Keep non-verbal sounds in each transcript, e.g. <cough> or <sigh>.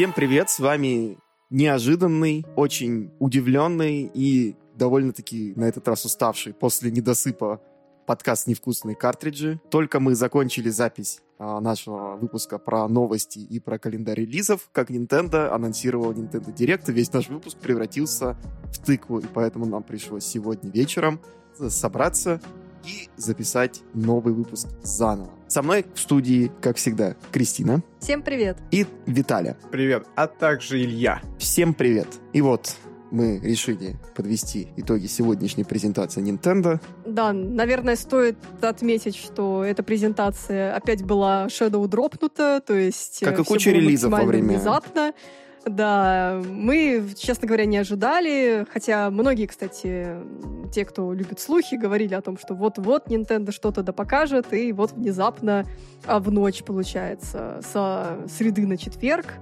Всем привет, с вами неожиданный, очень удивленный и довольно-таки на этот раз уставший после недосыпа подкаст «Невкусные картриджи». Только мы закончили запись а, нашего выпуска про новости и про календарь релизов, как Nintendo анонсировал Nintendo Direct, и весь наш выпуск превратился в тыкву, и поэтому нам пришлось сегодня вечером собраться и записать новый выпуск заново. Со мной в студии, как всегда, Кристина. Всем привет. И Виталя. Привет. А также Илья. Всем привет. И вот мы решили подвести итоги сегодняшней презентации Nintendo. Да, наверное, стоит отметить, что эта презентация опять была Shadow дропнута, то есть... Как и куча релизов во время... Внезапно. Да, мы, честно говоря, не ожидали, хотя многие, кстати, те, кто любит слухи, говорили о том, что вот-вот Nintendo что-то да покажет, и вот внезапно а в ночь, получается, со среды на четверг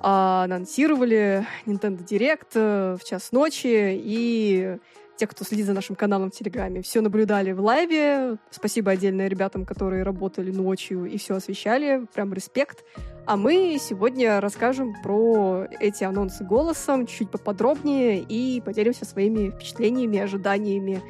а, анонсировали Nintendo Direct э, в час ночи, и те, кто следит за нашим каналом в Телеграме, все наблюдали в лайве. Спасибо отдельно ребятам, которые работали ночью и все освещали. Прям респект. А мы сегодня расскажем про эти анонсы голосом чуть поподробнее и поделимся своими впечатлениями, ожиданиями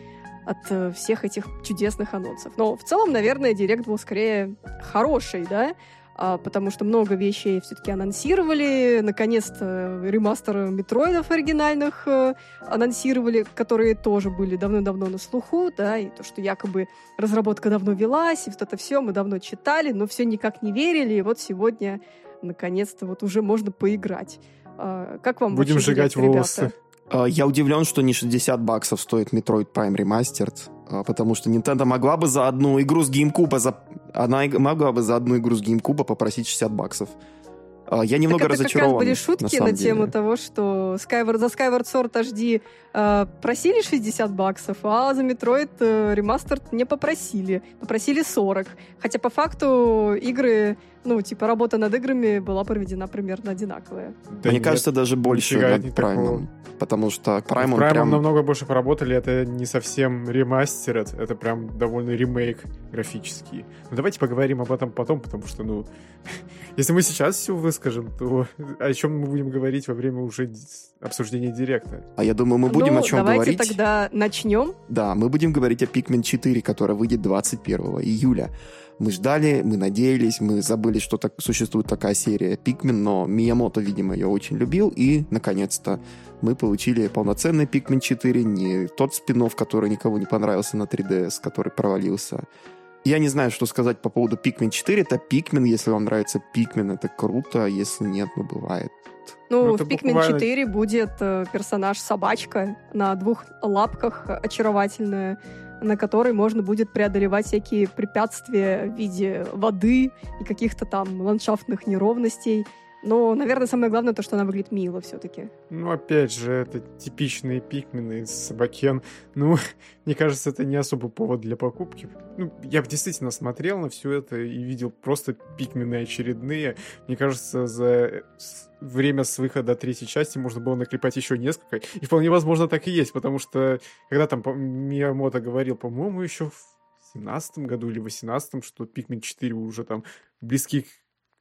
от э, всех этих чудесных анонсов. Но в целом, наверное, директ был скорее хороший, да? А, потому что много вещей все-таки анонсировали. Наконец-то ремастер метроидов оригинальных э, анонсировали, которые тоже были давно-давно на слуху, да, и то, что якобы разработка давно велась, и вот это все мы давно читали, но все никак не верили, и вот сегодня наконец-то вот уже можно поиграть. А, как вам Будем сжигать волосы. Ребята? А, я удивлен, что не 60 баксов стоит Metroid Prime Remastered, потому что Nintendo могла бы за одну игру с GameCube, за... она могла бы за одну игру с GameCube попросить 60 баксов. А, я немного так это разочарован. Как раз были шутки на, на тему того, что Skyward, за Skyward Sword HD э, просили 60 баксов, а за Metroid э, Remastered не попросили. Попросили 40. Хотя по факту игры ну, типа, работа над играми была проведена примерно одинаковая. Да Мне нет, кажется, даже больше над Prime. Потому что Prime, Prime прям... намного больше поработали, это не совсем ремастер, это прям довольно ремейк графический. Но давайте поговорим об этом потом, потому что, ну, <laughs> если мы сейчас все выскажем, то о чем мы будем говорить во время уже обсуждения директа? А я думаю, мы будем ну, о чем давайте говорить. давайте тогда начнем. Да, мы будем говорить о Pikmin 4, которая выйдет 21 июля. Мы ждали, мы надеялись, мы забыли, что так, существует такая серия Pikmin, но Миямото, видимо, ее очень любил, и, наконец-то, мы получили полноценный Pikmin 4, не тот спин который никому не понравился на 3DS, который провалился. Я не знаю, что сказать по поводу Pikmin 4. Это Pikmin, если вам нравится Pikmin, это круто, а если нет, ну бывает. Ну, ну в Pikmin буквально... 4 будет э, персонаж собачка на двух лапках очаровательная на которой можно будет преодолевать всякие препятствия в виде воды и каких-то там ландшафтных неровностей. Но, наверное, самое главное то, что она выглядит мило все-таки. Ну, опять же, это типичные пикмены из Собакен. Ну, <laughs> мне кажется, это не особый повод для покупки. Ну, я бы действительно смотрел на все это и видел просто пикмены очередные. Мне кажется, за время с выхода третьей части можно было наклепать еще несколько. И вполне возможно так и есть, потому что когда там Миямото говорил, по-моему, еще в 17 году или 18 что Pikmin 4 уже там близки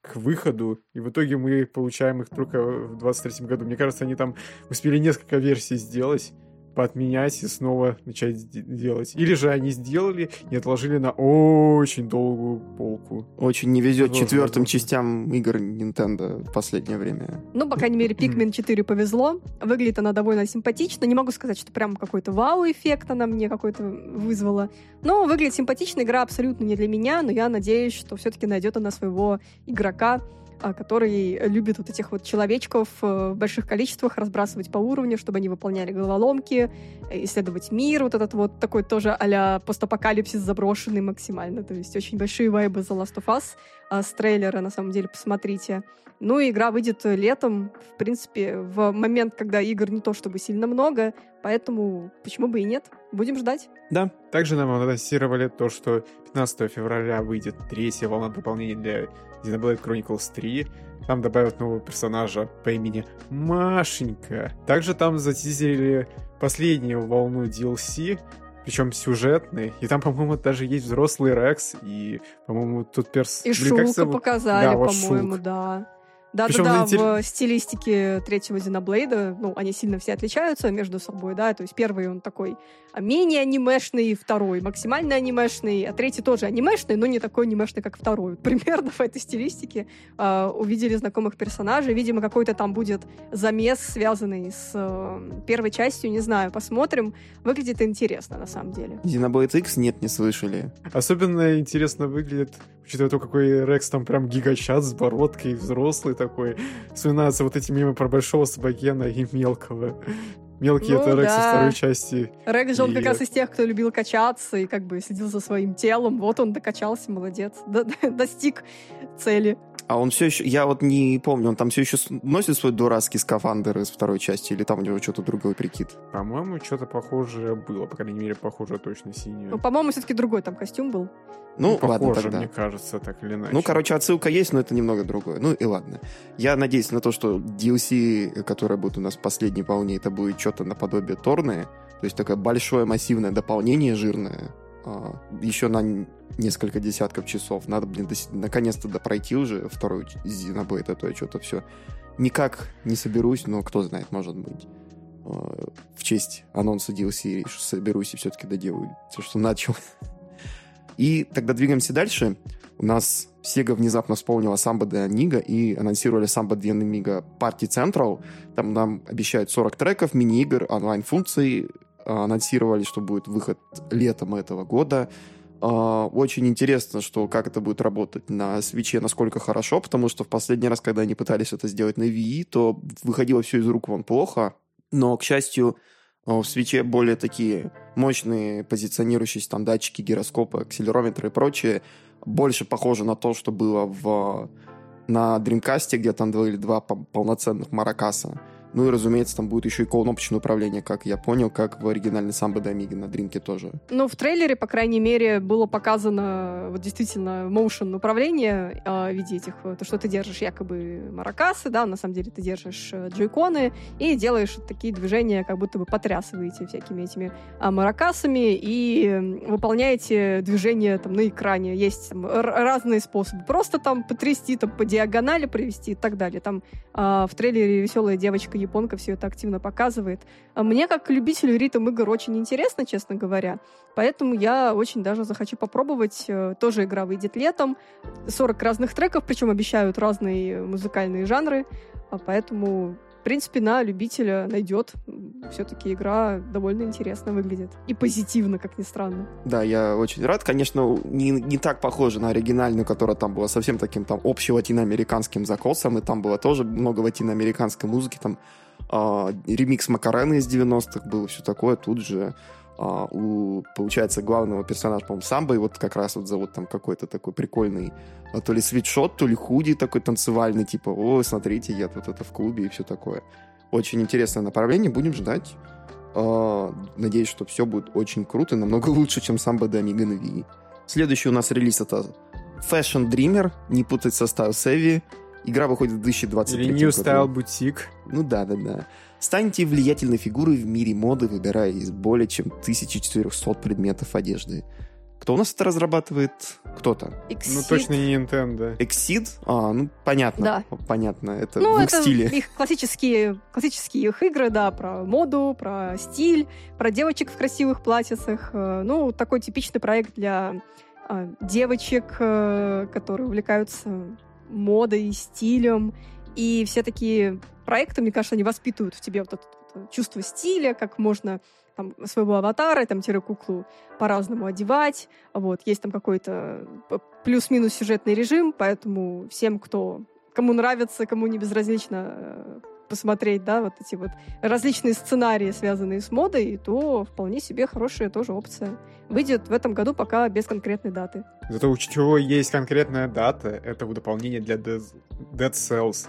к выходу, и в итоге мы получаем их только в 23 году. Мне кажется, они там успели несколько версий сделать, поотменять и снова начать делать. Или же они сделали и отложили на очень долгую полку. Очень не везет четвертым частям игр Nintendo в последнее время. Ну, по крайней мере, Pikmin 4 повезло. Выглядит она довольно симпатично. Не могу сказать, что прям какой-то вау-эффект она мне какой-то вызвала. Но выглядит симпатично. Игра абсолютно не для меня, но я надеюсь, что все-таки найдет она своего игрока, который любит вот этих вот человечков э, в больших количествах разбрасывать по уровню, чтобы они выполняли головоломки, исследовать мир, вот этот вот такой тоже а-ля постапокалипсис заброшенный максимально, то есть очень большие вайбы The Last of Us а, с трейлера, на самом деле, посмотрите. Ну и игра выйдет летом, в принципе, в момент, когда игр не то чтобы сильно много, поэтому почему бы и нет? Будем ждать. Да. Также нам анонсировали то, что 15 февраля выйдет третья волна дополнения для Xenoblade Chronicles 3. Там добавят нового персонажа по имени Машенька. Также там затизерили последнюю волну DLC, причем сюжетный. И там, по-моему, даже есть взрослый Рекс, и, по-моему, тут перс... И Блин, Шулка показали, да, вот по-моему, да. Да-да-да, в стилистике третьего Зеноблейда, ну, они сильно все отличаются между собой, да, то есть первый он такой менее анимешный, второй максимально анимешный, а третий тоже анимешный, но не такой анимешный, как второй. <laughs> Примерно в этой стилистике э, увидели знакомых персонажей, видимо, какой-то там будет замес, связанный с э, первой частью, не знаю, посмотрим. Выглядит интересно, на самом деле. Xenoblade X нет, не слышали. Особенно интересно выглядит Учитывая то, какой Рекс там прям гигачат с бородкой, взрослый такой. Вспоминаются вот эти мемы про большого собакена и мелкого. Мелкий ну, это Рекс да. второй части. Рекс же он и... как раз из тех, кто любил качаться и как бы следил за своим телом. Вот он докачался, молодец. <laughs> Достиг цели. А он все еще, я вот не помню, он там все еще носит свой дурацкий скафандр из второй части, или там у него что-то другой прикид? По-моему, что-то похожее было, по крайней мере, похоже точно синее. Ну, по-моему, все-таки другой там костюм был. Ну, ну ладно похоже, тогда. мне кажется, так или иначе. Ну, короче, отсылка есть, но это немного другое. Ну и ладно. Я надеюсь на то, что DLC, которое будет у нас в последней волне, это будет что-то наподобие Торны. То есть такое большое массивное дополнение жирное, еще на несколько десятков часов. Надо, блин, до, наконец-то пройти уже вторую Xenoblade, а то я что-то все никак не соберусь, но кто знает, может быть. А, в честь анонса DLC соберусь и все-таки доделаю все, что начал. И тогда двигаемся дальше. У нас Sega внезапно вспомнила Samba de Amiga и анонсировали Samba de Amiga Party Central. Там нам обещают 40 треков, мини-игр, онлайн-функций, а, анонсировали, что будет выход летом этого года. А, очень интересно, что как это будет работать на свече, насколько хорошо, потому что в последний раз, когда они пытались это сделать на Wii, то выходило все из рук вон плохо. Но, к счастью, а, в свече более такие мощные позиционирующиеся там датчики, гироскопы, акселерометры и прочее. Больше похоже на то, что было в на Dreamcast, где там были два полноценных маракаса. Ну и, разумеется, там будет еще и кнопочное управление, как я понял, как в оригинальной Самбо Дамиге на Дринке тоже. Ну, в трейлере, по крайней мере, было показано вот действительно motion управление э, в виде этих, то, что ты держишь якобы маракасы, да, на самом деле ты держишь э, джойконы и делаешь такие движения, как будто бы потрясываете всякими этими э, маракасами и выполняете движения там на экране. Есть там, разные способы. Просто там потрясти, там по диагонали провести и так далее. Там э, в трейлере веселая девочка японка все это активно показывает. А мне, как любителю ритм игр, очень интересно, честно говоря. Поэтому я очень даже захочу попробовать. Э, тоже игра выйдет летом. 40 разных треков, причем обещают разные музыкальные жанры. А поэтому в принципе, на любителя найдет. Все-таки игра довольно интересно выглядит. И позитивно, как ни странно. Да, я очень рад. Конечно, не, не так похоже на оригинальную, которая там была совсем таким там общим латиноамериканским закосом, и там было тоже много латиноамериканской музыки, там э, ремикс Макарены из 90-х был, все такое. Тут же а, у, получается, главного персонажа, по-моему, Самбо, и вот как раз вот зовут там какой-то такой прикольный, а, то ли свитшот, то ли худи такой танцевальный, типа, о, смотрите, я тут это в клубе и все такое. Очень интересное направление, будем ждать. А, надеюсь, что все будет очень круто и намного <laughs> лучше, чем Самбо до на Wii. Следующий у нас релиз это Fashion Dreamer, не путать со Style Savvy. Игра выходит в 2023 Или New году. Style Boutique. Ну да, да, да. Станьте влиятельной фигурой в мире моды, выбирая из более чем 1400 предметов одежды. Кто у нас это разрабатывает? Кто-то. Exceed. Ну, точно не Nintendo. Exceed? А, ну, понятно. Да. Понятно. Это ну, в их это стиле. их классические, классические их игры, да, про моду, про стиль, про девочек в красивых платьицах. Э, ну, такой типичный проект для а, девочек, э, которые увлекаются модой, стилем. И все такие проекты, мне кажется, они воспитывают в тебе вот это, вот чувство стиля, как можно там, своего аватара, там, куклу по-разному одевать. Вот, есть там какой-то плюс-минус сюжетный режим, поэтому всем, кто кому нравится, кому не безразлично э, посмотреть, да, вот эти вот различные сценарии, связанные с модой, то вполне себе хорошая тоже опция. Выйдет в этом году пока без конкретной даты. Зато у чего есть конкретная дата, это дополнение для Dead Cells.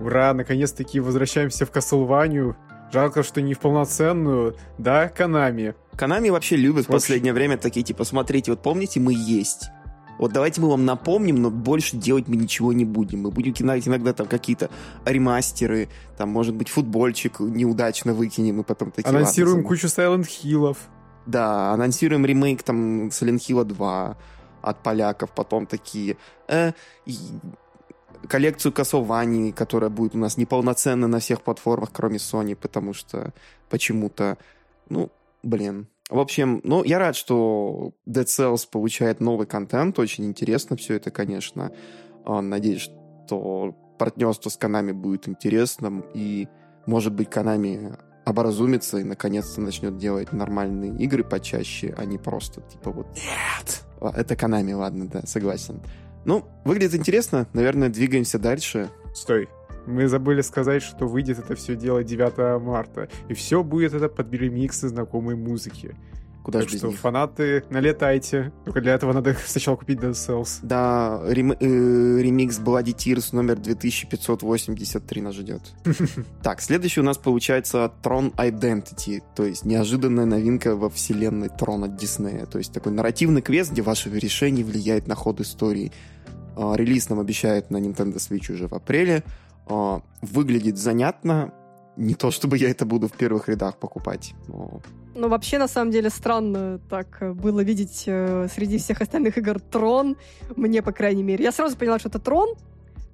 Ура, наконец-таки возвращаемся в Castlevania. Жалко, что не в полноценную, да, Канами. Канами вообще любят в последнее время такие, типа, смотрите, вот помните, мы есть. Вот давайте мы вам напомним, но больше делать мы ничего не будем. Мы будем кидать иногда там какие-то ремастеры, там, может быть, футбольчик неудачно выкинем, и потом такие... Анонсируем ладно, кучу Silent Hill'ов. Да, анонсируем ремейк там Silent Hill 2 от поляков, потом такие... Э, коллекцию Castlevania, которая будет у нас неполноценна на всех платформах, кроме Sony, потому что почему-то, ну, блин. В общем, ну, я рад, что Dead Cells получает новый контент, очень интересно все это, конечно. А, надеюсь, что партнерство с Konami будет интересным, и, может быть, Konami образумится и наконец-то начнет делать нормальные игры почаще, а не просто типа вот «Нет!» Это Konami, ладно, да, согласен. Ну, выглядит интересно. Наверное, двигаемся дальше. Стой. Мы забыли сказать, что выйдет это все дело 9 марта. И все будет это под ремиксы знакомой музыки. Куда так же что них? фанаты, налетайте. Только для этого надо сначала купить Dead Cells. Да, рем, э, ремикс Bloody Tears номер 2583 нас ждет. <laughs> Так, следующий у нас получается Tron Identity, то есть неожиданная новинка во вселенной Трона Диснея. То есть такой нарративный квест, где ваше решение влияет на ход истории. А, Релиз нам обещают на Nintendo Switch уже в апреле. А, Выглядит занятно. Не то, чтобы я это буду в первых рядах покупать, но Ну, вообще, на самом деле, странно так э, было видеть э, среди всех остальных игр Трон. Мне, по крайней мере. Я сразу поняла, что это Трон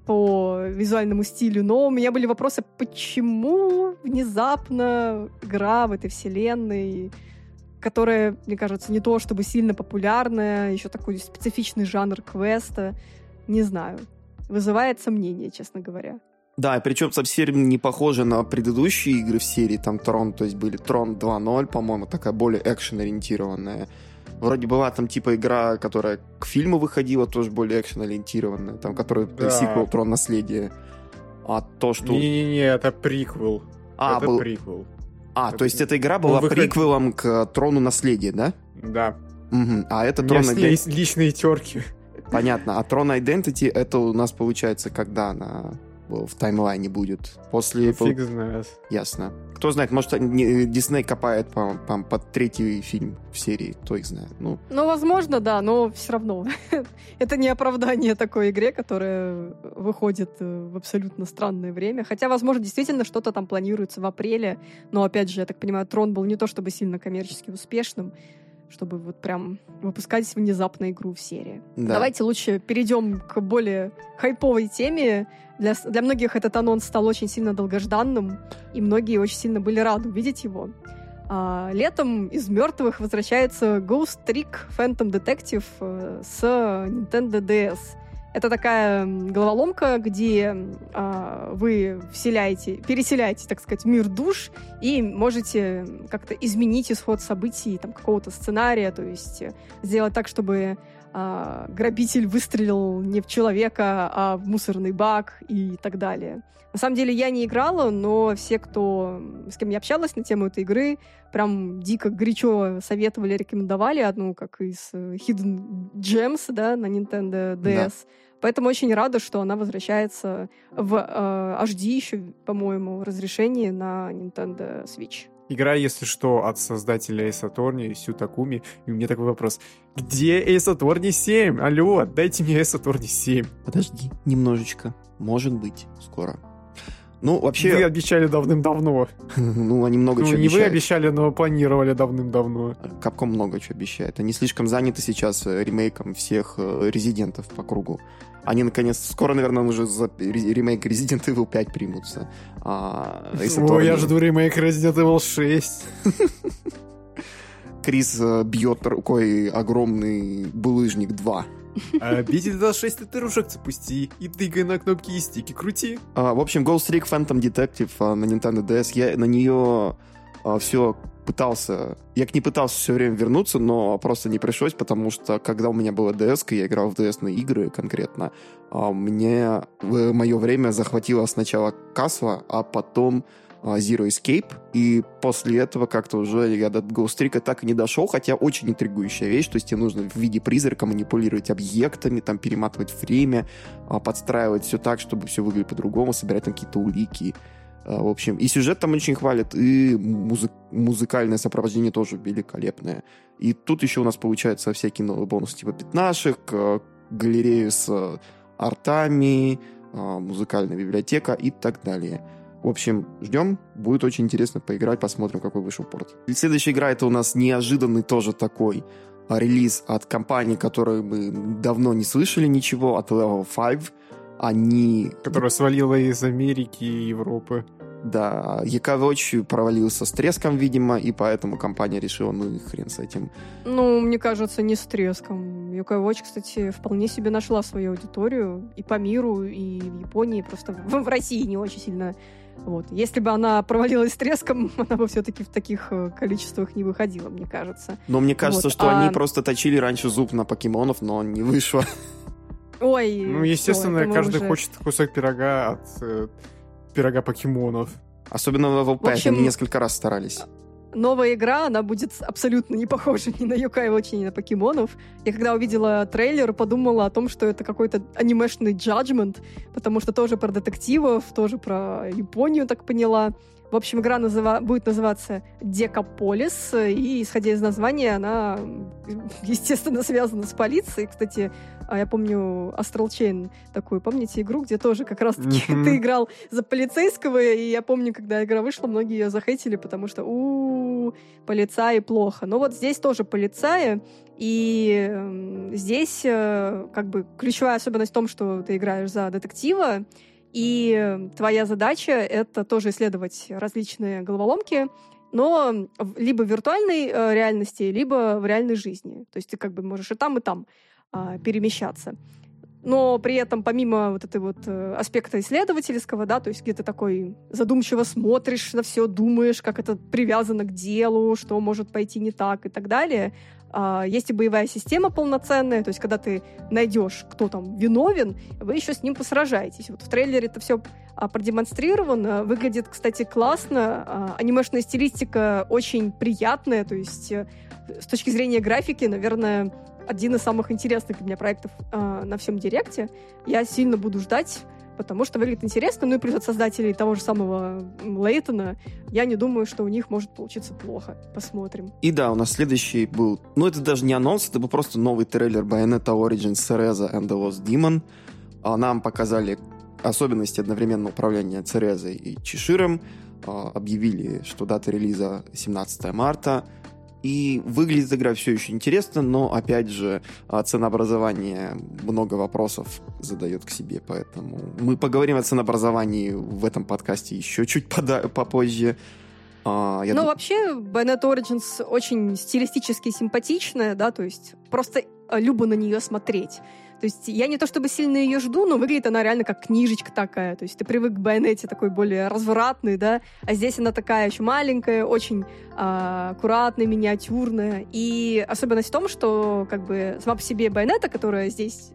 по визуальному стилю, но у меня были вопросы, почему внезапно игра в этой вселенной, которая, мне кажется, не то чтобы сильно популярная, еще такой специфичный жанр квеста, не знаю, вызывает сомнения, честно говоря. Да, причем совсем не похоже на предыдущие игры в серии, там Трон, то есть были Трон 2.0, по-моему, такая более экшен-ориентированная. Вроде была там типа игра, которая к фильму выходила, тоже более экшен-ориентированная, там, которая Да. сиквел Трон Наследие. А то, что... Не-не-не, это приквел. А, это был- приквел. а, то это- есть эта игра была выход- приквелом к Трону Наследия, да? Да. Мгм. А это Трон Identity... есть личные терки. Понятно. А Трон Identity это у нас получается, когда она в таймлайне будет? После... Фиг знает. Ясно. Кто знает, может, они- Дисней копает по, по- под третий фильм в серии, кто их знает. Ну, Ну, возможно, да, но все равно. <laughs> Это не оправдание такой игре, которая выходит э, в абсолютно странное время. Хотя, возможно, действительно что-то там планируется в апреле. Но, опять же, я так понимаю, Трон был не то чтобы сильно коммерчески успешным, чтобы вот прям выпускать внезапно игру в серии. да. Давайте лучше перейдем к более хайповой теме. Для, для многих этот анонс стал очень сильно долгожданным, и многие очень сильно были рады увидеть его. А, летом из мертвых возвращается Ghost Trick Phantom Detective э, с Nintendo DS. Это такая головоломка, где а, вы вселяете, переселяете, так сказать, мир душ и можете как-то изменить исход событий, там, какого-то сценария, то есть э, сделать так, чтобы а, грабитель выстрелил не в человека, а в мусорный бак и так далее. На самом деле я не играла, но все, кто с кем я общалась на тему этой игры, прям дико горячо советовали, рекомендовали одну, как из э, Hidden Gems, да, на Nintendo DS. Поэтому очень рада, что она возвращается в э, HD еще, по-моему, разрешении на Nintendo Switch. Игра, если что, от создателя Ace Attorney, Сю Такуми. И у меня такой вопрос. Где Ace Attorney 7? Алло, дайте мне Ace Attorney 7. Подожди, немножечко. Может быть, скоро. Ну, вообще, Вы обещали давным-давно. <laughs> ну, они много Ну, чего не вы обещали, но планировали давным-давно. Капком много чего обещает. Они слишком заняты сейчас э, ремейком всех э, резидентов по кругу. Они, наконец, скоро, наверное, уже за ре- ремейк Resident Evil 5 примутся. А, Ace О, я жду ремейк Resident Evil 6. <laughs> Крис э, бьет рукой огромный булыжник 2. А Resident Evil 6 ты ружек запусти и тыкай на кнопки и стики крути. А, в общем, Ghost Trick Phantom Detective а, на Nintendo DS, я на нее все пытался... Я к ней пытался все время вернуться, но просто не пришлось, потому что когда у меня была DS, я играл в DS игры конкретно, а, мне в мое время захватило сначала Касва, а потом а, Zero Escape, и после этого как-то уже я до Ghost так и не дошел, хотя очень интригующая вещь, то есть тебе нужно в виде призрака манипулировать объектами, там перематывать время, а, подстраивать все так, чтобы все выглядело по-другому, собирать там какие-то улики. А, В общем, и сюжет там очень хвалит, и музы- музыкальное сопровождение тоже великолепное. И тут еще у нас получается всякие новые бонусы, типа пятнашек, э, галерею с э, артами, э, музыкальная библиотека и так далее. В общем, ждем. Будет очень интересно поиграть, посмотрим, какой вышел порт. И следующая игра это у нас неожиданный тоже такой релиз от компании, которой мы давно не слышали ничего, от Level 5. Они... Которая свалила из Америки и Европы. Да, ЯК провалился с треском, видимо, и поэтому компания решила, ну и хрен с этим. Ну, мне кажется, не с треском. ЯК кстати, вполне себе нашла свою аудиторию и по миру, и в Японии, просто в, в России не очень сильно вот. Если бы она провалилась с треском, <laughs> она бы все-таки в таких э, количествах не выходила, мне кажется. Но мне кажется, вот. что а... они просто точили раньше зуб на покемонов, но не вышло. <laughs> Ой. Ну, естественно, все, каждый уже... хочет кусок пирога от э, пирога покемонов. Особенно в ВВП, в общем, они несколько раз старались новая игра, она будет абсолютно не похожа ни на Юкай Watch, ни на покемонов. Я когда увидела трейлер, подумала о том, что это какой-то анимешный джаджмент, потому что тоже про детективов, тоже про Японию, так поняла. В общем, игра называ... будет называться Декаполис, и, исходя из названия, она, <laughs> естественно, связана с полицией. Кстати, а я помню Astral Chain такую, помните игру, где тоже как раз-таки mm-hmm. <laughs> ты играл за полицейского, и я помню, когда игра вышла, многие ее захейтили, потому что у полицаи плохо. Но вот здесь тоже полицаи, и здесь э, как бы ключевая особенность в том, что ты играешь за детектива, и твоя задача — это тоже исследовать различные головоломки, но либо в виртуальной э, реальности, либо в реальной жизни. То есть ты как бы можешь и там, и там а, перемещаться. Но при этом, помимо вот этой вот э, аспекта исследовательского, да, то есть где ты такой задумчиво смотришь на все, думаешь, как это привязано к делу, что может пойти не так и так далее, есть и боевая система полноценная, то есть когда ты найдешь, кто там виновен, вы еще с ним посражаетесь. Вот в трейлере это все а, продемонстрировано. Выглядит, кстати, классно. А, анимешная стилистика очень приятная, то есть э, с точки зрения графики, наверное, один из самых интересных для меня проектов на всем Директе. Я сильно буду ждать, потому что выглядит интересно. Ну и плюс от создателей того же самого Лейтона, я не думаю, что у них может получиться плохо. Посмотрим. И да, у нас следующий был... Ну это даже не анонс, это был просто новый трейлер Bayonetta Origins Cereza and the Lost Demon. А нам показали особенности одновременного управления Церезой и Чеширом. А, объявили, что дата релиза 17 марта. И выглядит игра все еще интересно, но, опять же, а, ценообразование много вопросов задает к себе, поэтому мы поговорим о ценообразовании в этом подкасте еще чуть пода- попозже. А, я ну, дум... вообще, Bayonetta Origins очень стилистически симпатичная, да, то есть просто любо на нее смотреть. То есть я не то чтобы сильно ее жду, но выглядит она реально как книжечка такая. То есть ты привык к байонете такой более развратный, да, а здесь она такая очень маленькая, очень а, аккуратная, миниатюрная. И особенность в том, что как бы сама по себе байонета, которая здесь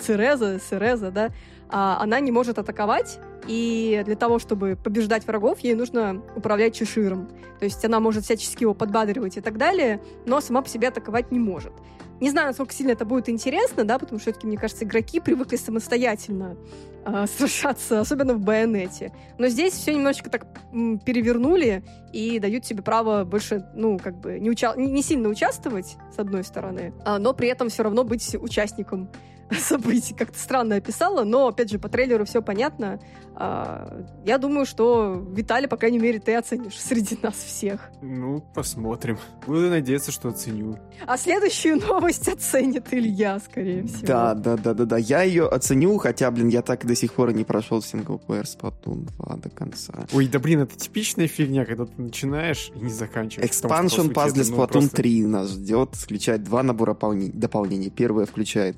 Цереза, Цереза, да, а, она не может атаковать, и для того, чтобы побеждать врагов, ей нужно управлять чеширом. То есть она может всячески его подбадривать и так далее, но сама по себе атаковать не может. Не знаю, насколько сильно это будет интересно, да, потому что все-таки, мне кажется, игроки привыкли самостоятельно э, <laughs> сражаться, особенно в байонете. Но здесь все немножечко так м, перевернули и дают тебе право больше, ну, как бы, не, уча- не, сильно участвовать, с одной стороны, а, но при этом все равно быть участником <laughs> событий. Как-то странно описала, но, опять же, по трейлеру все понятно. А, я думаю, что Виталий, по крайней мере, ты оценишь среди нас всех. Ну, посмотрим. Буду надеяться, что оценю. А следующую <laughs> новость оценит Илья, скорее всего. Да, да, да, да, да. Я ее оценю, хотя, блин, я так до сих пор не прошел синглплеер Splatoon 2 до конца. Ой, да блин, это типичная фигня, когда ты начинаешь и не заканчиваешь. Expansion Pass для Splatoon просто... 3 нас ждет. Включает два набора дополнений. Первое включает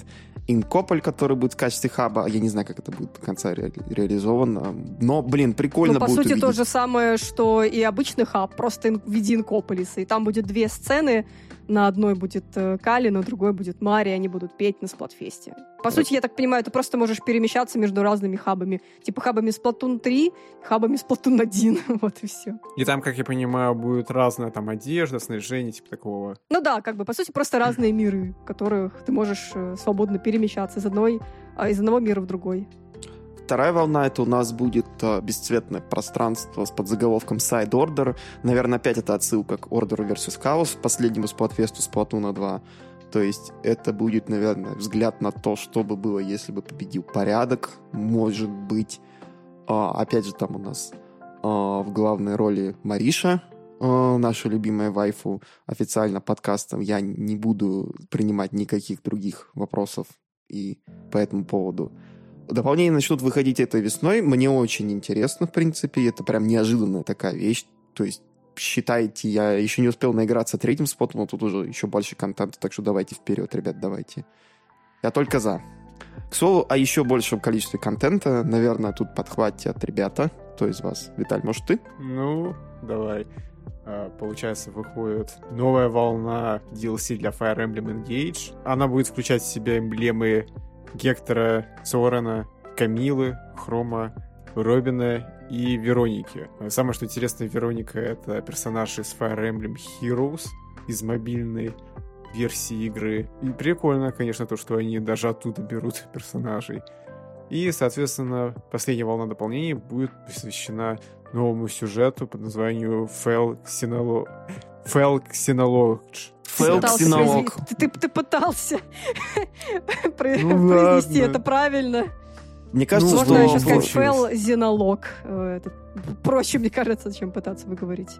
Инкополь, который будет в качестве хаба. Я не знаю, как это будет до конца ре- реализовано. Но, блин, прикольно ну, по будет сути, увидеть. то же самое, что и обычный хаб, просто в виде Инкополиса. И там будет две сцены. На одной будет э, Кали, на другой будет Мари, они будут петь на Сплатфесте. По сути, я так понимаю, ты просто можешь перемещаться между разными хабами. Типа хабами Splatoon 3, хабами Splatoon <laughs> 1. вот и все. И там, как я понимаю, будет разная там одежда, снаряжение, типа такого. Ну да, как бы, по сути, просто разные миры, в которых ты можешь э, свободно перемещаться из, одной, а, из одного мира в другой. Вторая волна это у нас будет э, бесцветное пространство с подзаголовком Side Order. Наверное, опять это отсылка к Order vs. Chaos, последнему сплатфесту Splatoon 2. То есть это будет, наверное, взгляд на то, что бы было, если бы победил порядок. Может быть, а, опять же, там у нас а, в главной роли Мариша, а, наша любимая вайфу, официально подкастом. Я не буду принимать никаких других вопросов и по этому поводу. Дополнения начнут выходить этой весной. Мне очень интересно, в принципе. Это прям неожиданная такая вещь. То есть считайте, я еще не успел наиграться третьим спотом, но тут уже еще больше контента, так что давайте вперед, ребят, давайте. Я только за. К слову, о еще большем количестве контента, наверное, тут подхватят ребята. Кто из вас? Виталь, может, ты? Ну, давай. А, получается, выходит новая волна DLC для Fire Emblem Engage. Она будет включать в себя эмблемы Гектора, Сорена, Камилы, Хрома, Робина и Вероники. Самое что интересное, Вероника — это персонаж из Fire Emblem Heroes, из мобильной версии игры. И прикольно, конечно, то, что они даже оттуда берут персонажей. И, соответственно, последняя волна дополнений будет посвящена новому сюжету под названием Fell Xenolog. Fell Xenolog. Фэл Ты, ты, ты пытался <laughs> ну, произнести это правильно. Мне кажется, ну, Можно еще сказать фэл зенолог. Э, проще, мне кажется, чем пытаться выговорить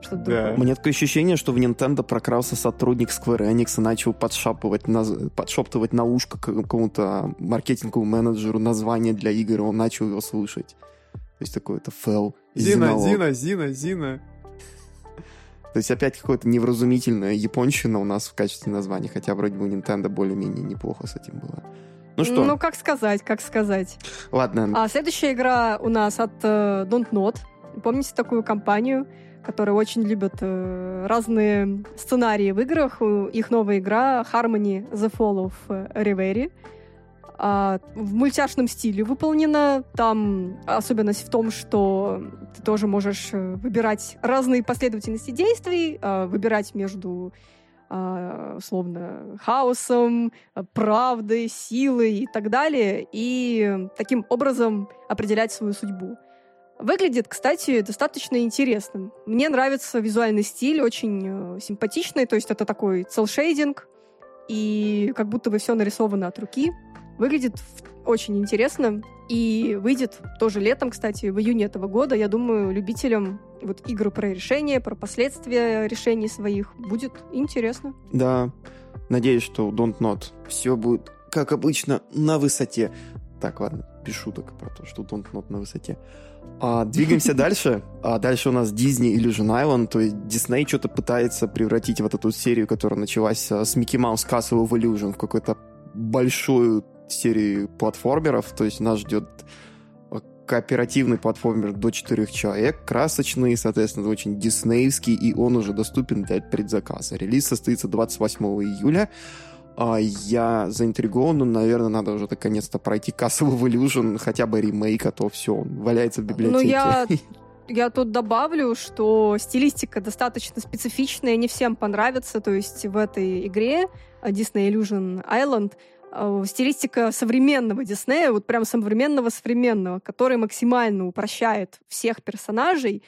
что-то да. другое. Мне такое ощущение, что в Nintendo прокрался сотрудник Square Enix и начал подшапывать на, подшептывать на ушко какому-то маркетинговому менеджеру название для игр, и он начал его слышать. То есть такой это фэл. Зина, Зина, Зина, Зина. То есть опять какое-то невразумительное японщина у нас в качестве названия, хотя вроде бы у Nintendo более-менее неплохо с этим было. Ну что? Ну, как сказать, как сказать. Ладно. А следующая игра у нас от uh, Don't Not. Помните такую компанию, которая очень любит uh, разные сценарии в играх? Их новая игра Harmony The Fall of Reverie. А, в мультяшном стиле выполнена. Там особенность в том, что ты тоже можешь э, выбирать разные последовательности действий, а, выбирать между а, условно, хаосом, правдой, силой и так далее, и таким образом определять свою судьбу. Выглядит, кстати, достаточно интересным. Мне нравится визуальный стиль, очень э, симпатичный, то есть это такой целшейдинг, и как будто бы все нарисовано от руки. Выглядит очень интересно. И выйдет тоже летом, кстати, в июне этого года. Я думаю, любителям вот игры про решения, про последствия решений своих будет интересно. Да, надеюсь, что Don't Not все будет, как обычно, на высоте. Так, ладно, без шуток про то, что Don't Not на высоте. А, двигаемся <laughs> дальше. А дальше у нас Disney Illusion Island, то есть Disney что-то пытается превратить вот эту серию, которая началась а, с Mickey Mouse Castle of Illusion в какую-то большую серии платформеров, то есть нас ждет э, кооперативный платформер до четырех человек, красочный, соответственно, очень диснеевский, и он уже доступен для предзаказа. Релиз состоится 28 июля. А я заинтригован, но, наверное, надо уже наконец-то пройти Castle of Illusion, хотя бы ремейк, а то все, он валяется в библиотеке. Ну, я <laughs> я тут добавлю, что стилистика достаточно специфичная, не всем понравится. То есть в этой игре Disney Illusion Island Э, стилистика современного Диснея, вот прям современного-современного, который максимально упрощает всех персонажей.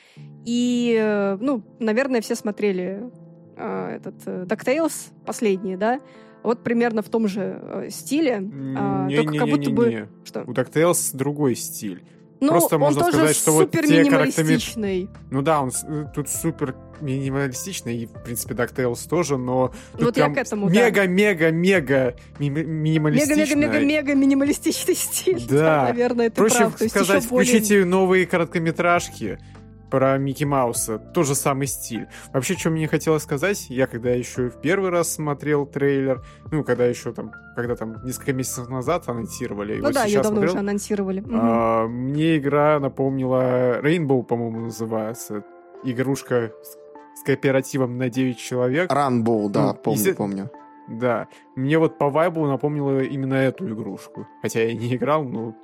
И, э, ну, наверное, все смотрели э, этот э, DuckTales последний, да? Вот примерно в том же э, стиле. Не, э, только не, как будто не, не, не. бы... Что? У DuckTales другой стиль. Ну, Просто можно тоже сказать, что вот те минималистичный. Ну да, он тут супер минималистичный, и, в принципе, DuckTales тоже, но тут вот прям я к этому, мега-мега-мега ми- минималистичный. Мега-мега-мега-мега минималистичный стиль. Да. Наверное, это Проще прав. сказать, включите более... новые короткометражки, про Микки Мауса. Тот же самый стиль. Вообще, что мне хотелось сказать, я когда еще в первый раз смотрел трейлер, ну, когда еще там, когда там несколько месяцев назад анонсировали, ну да, ее давно смотрел, уже анонсировали. А, угу. Мне игра напомнила Rainbow, по-моему, называется. Игрушка с, с кооперативом на 9 человек. Runbow, да, ну, помню, и... помню. Да, мне вот по вайбу напомнила именно эту игрушку. Хотя я не играл, но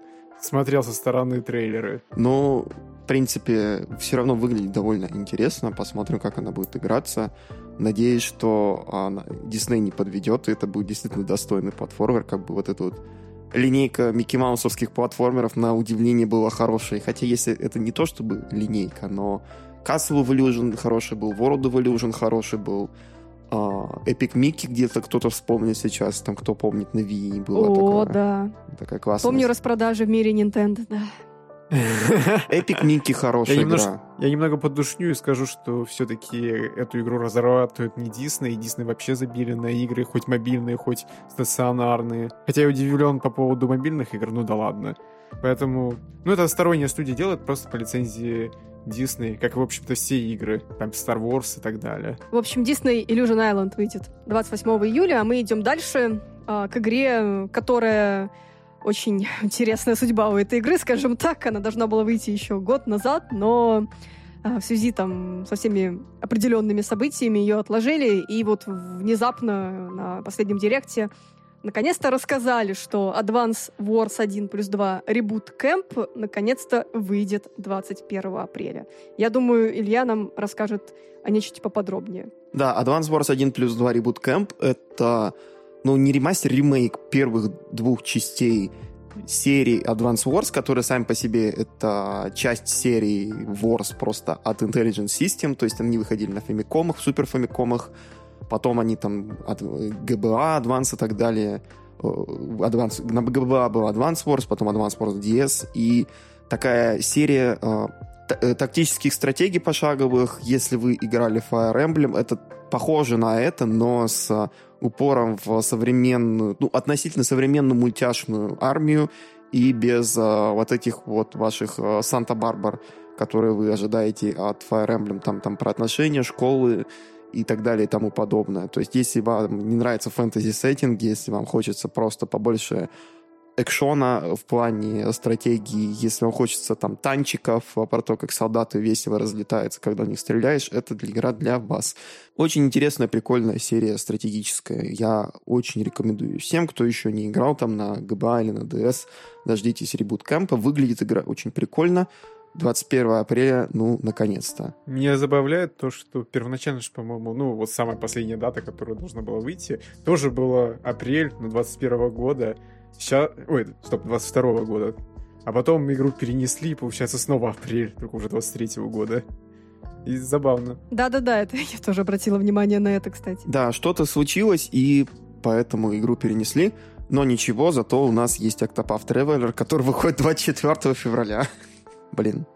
смотрел со стороны трейлеры. Ну, в принципе, все равно выглядит довольно интересно. Посмотрим, как она будет играться. Надеюсь, что она, Дисней не подведет, и это будет действительно достойный платформер, как бы вот эта вот линейка Микки Маусовских платформеров на удивление была хорошей. Хотя если это не то чтобы линейка, но Castle of Illusion хороший был, World of Illusion хороший был, а, Epic Mickey где-то кто-то вспомнит сейчас, там кто помнит на Wii было О, такое. да. Такая классная. Помню распродажи в мире Nintendo, да. <laughs> Эпик Микки хорошая Я игра. немножко- Я немного подушню и скажу, что все-таки эту игру разрабатывают не Дисней, Дисней вообще забили на игры, хоть мобильные, хоть стационарные. Хотя я удивлен по поводу мобильных игр, ну да ладно. Поэтому, ну это сторонняя студия делает просто по лицензии Дисней, как, в общем-то, все игры, там Star Wars и так далее. В общем, Disney Illusion Island выйдет 28 июля, а мы идем дальше а, к игре, которая очень <laughs> интересная судьба у этой игры, скажем так. Она должна была выйти еще год назад, но а, в связи там со всеми определенными событиями ее отложили, и вот внезапно на последнем директе наконец-то рассказали, что Advance Wars 1 плюс 2 Reboot Camp наконец-то выйдет 21 апреля. Я думаю, Илья нам расскажет о нечто поподробнее. Да, Advance Wars 1 плюс 2 Reboot Camp — это, ну, не ремастер, ремейк первых двух частей серии Advance Wars, которые сами по себе это часть серии Wars просто от Intelligent System, то есть они выходили на фамикомах, супер фамикомах, потом они там от GBA, Advance и так далее. Э, Advance, на GBA был Advance Wars, потом Advance Wars DS, и такая серия э, э, тактических стратегий пошаговых, если вы играли Fire Emblem, это похоже на это, но с упором в современную, ну, относительно современную мультяшную армию и без э, вот этих вот ваших э, Санта-Барбар, которые вы ожидаете от Fire Emblem, там, там про отношения, школы и так далее и тому подобное. То есть, если вам не нравится фэнтези-сеттинг, если вам хочется просто побольше экшона в плане стратегии, если вам хочется там танчиков, а про то, как солдаты весело разлетаются, когда в них стреляешь, это для- игра для вас. Очень интересная, прикольная серия стратегическая. Я очень рекомендую всем, кто еще не играл там на GBA или на DS, дождитесь ребут кэмпа. Выглядит игра очень прикольно. 21 апреля, ну, наконец-то. Меня забавляет то, что первоначально по-моему, ну, вот самая последняя дата, которая должна была выйти, тоже была апрель, ну, 21 года. Сейчас... Ой, стоп, 22 года. А потом игру перенесли, и получается снова апрель, только уже 23 года. И забавно. Да-да-да, это я тоже обратила внимание на это, кстати. Да, что-то случилось, и поэтому игру перенесли. Но ничего, зато у нас есть Octopath Traveler, который выходит 24 февраля. <laughs> Блин.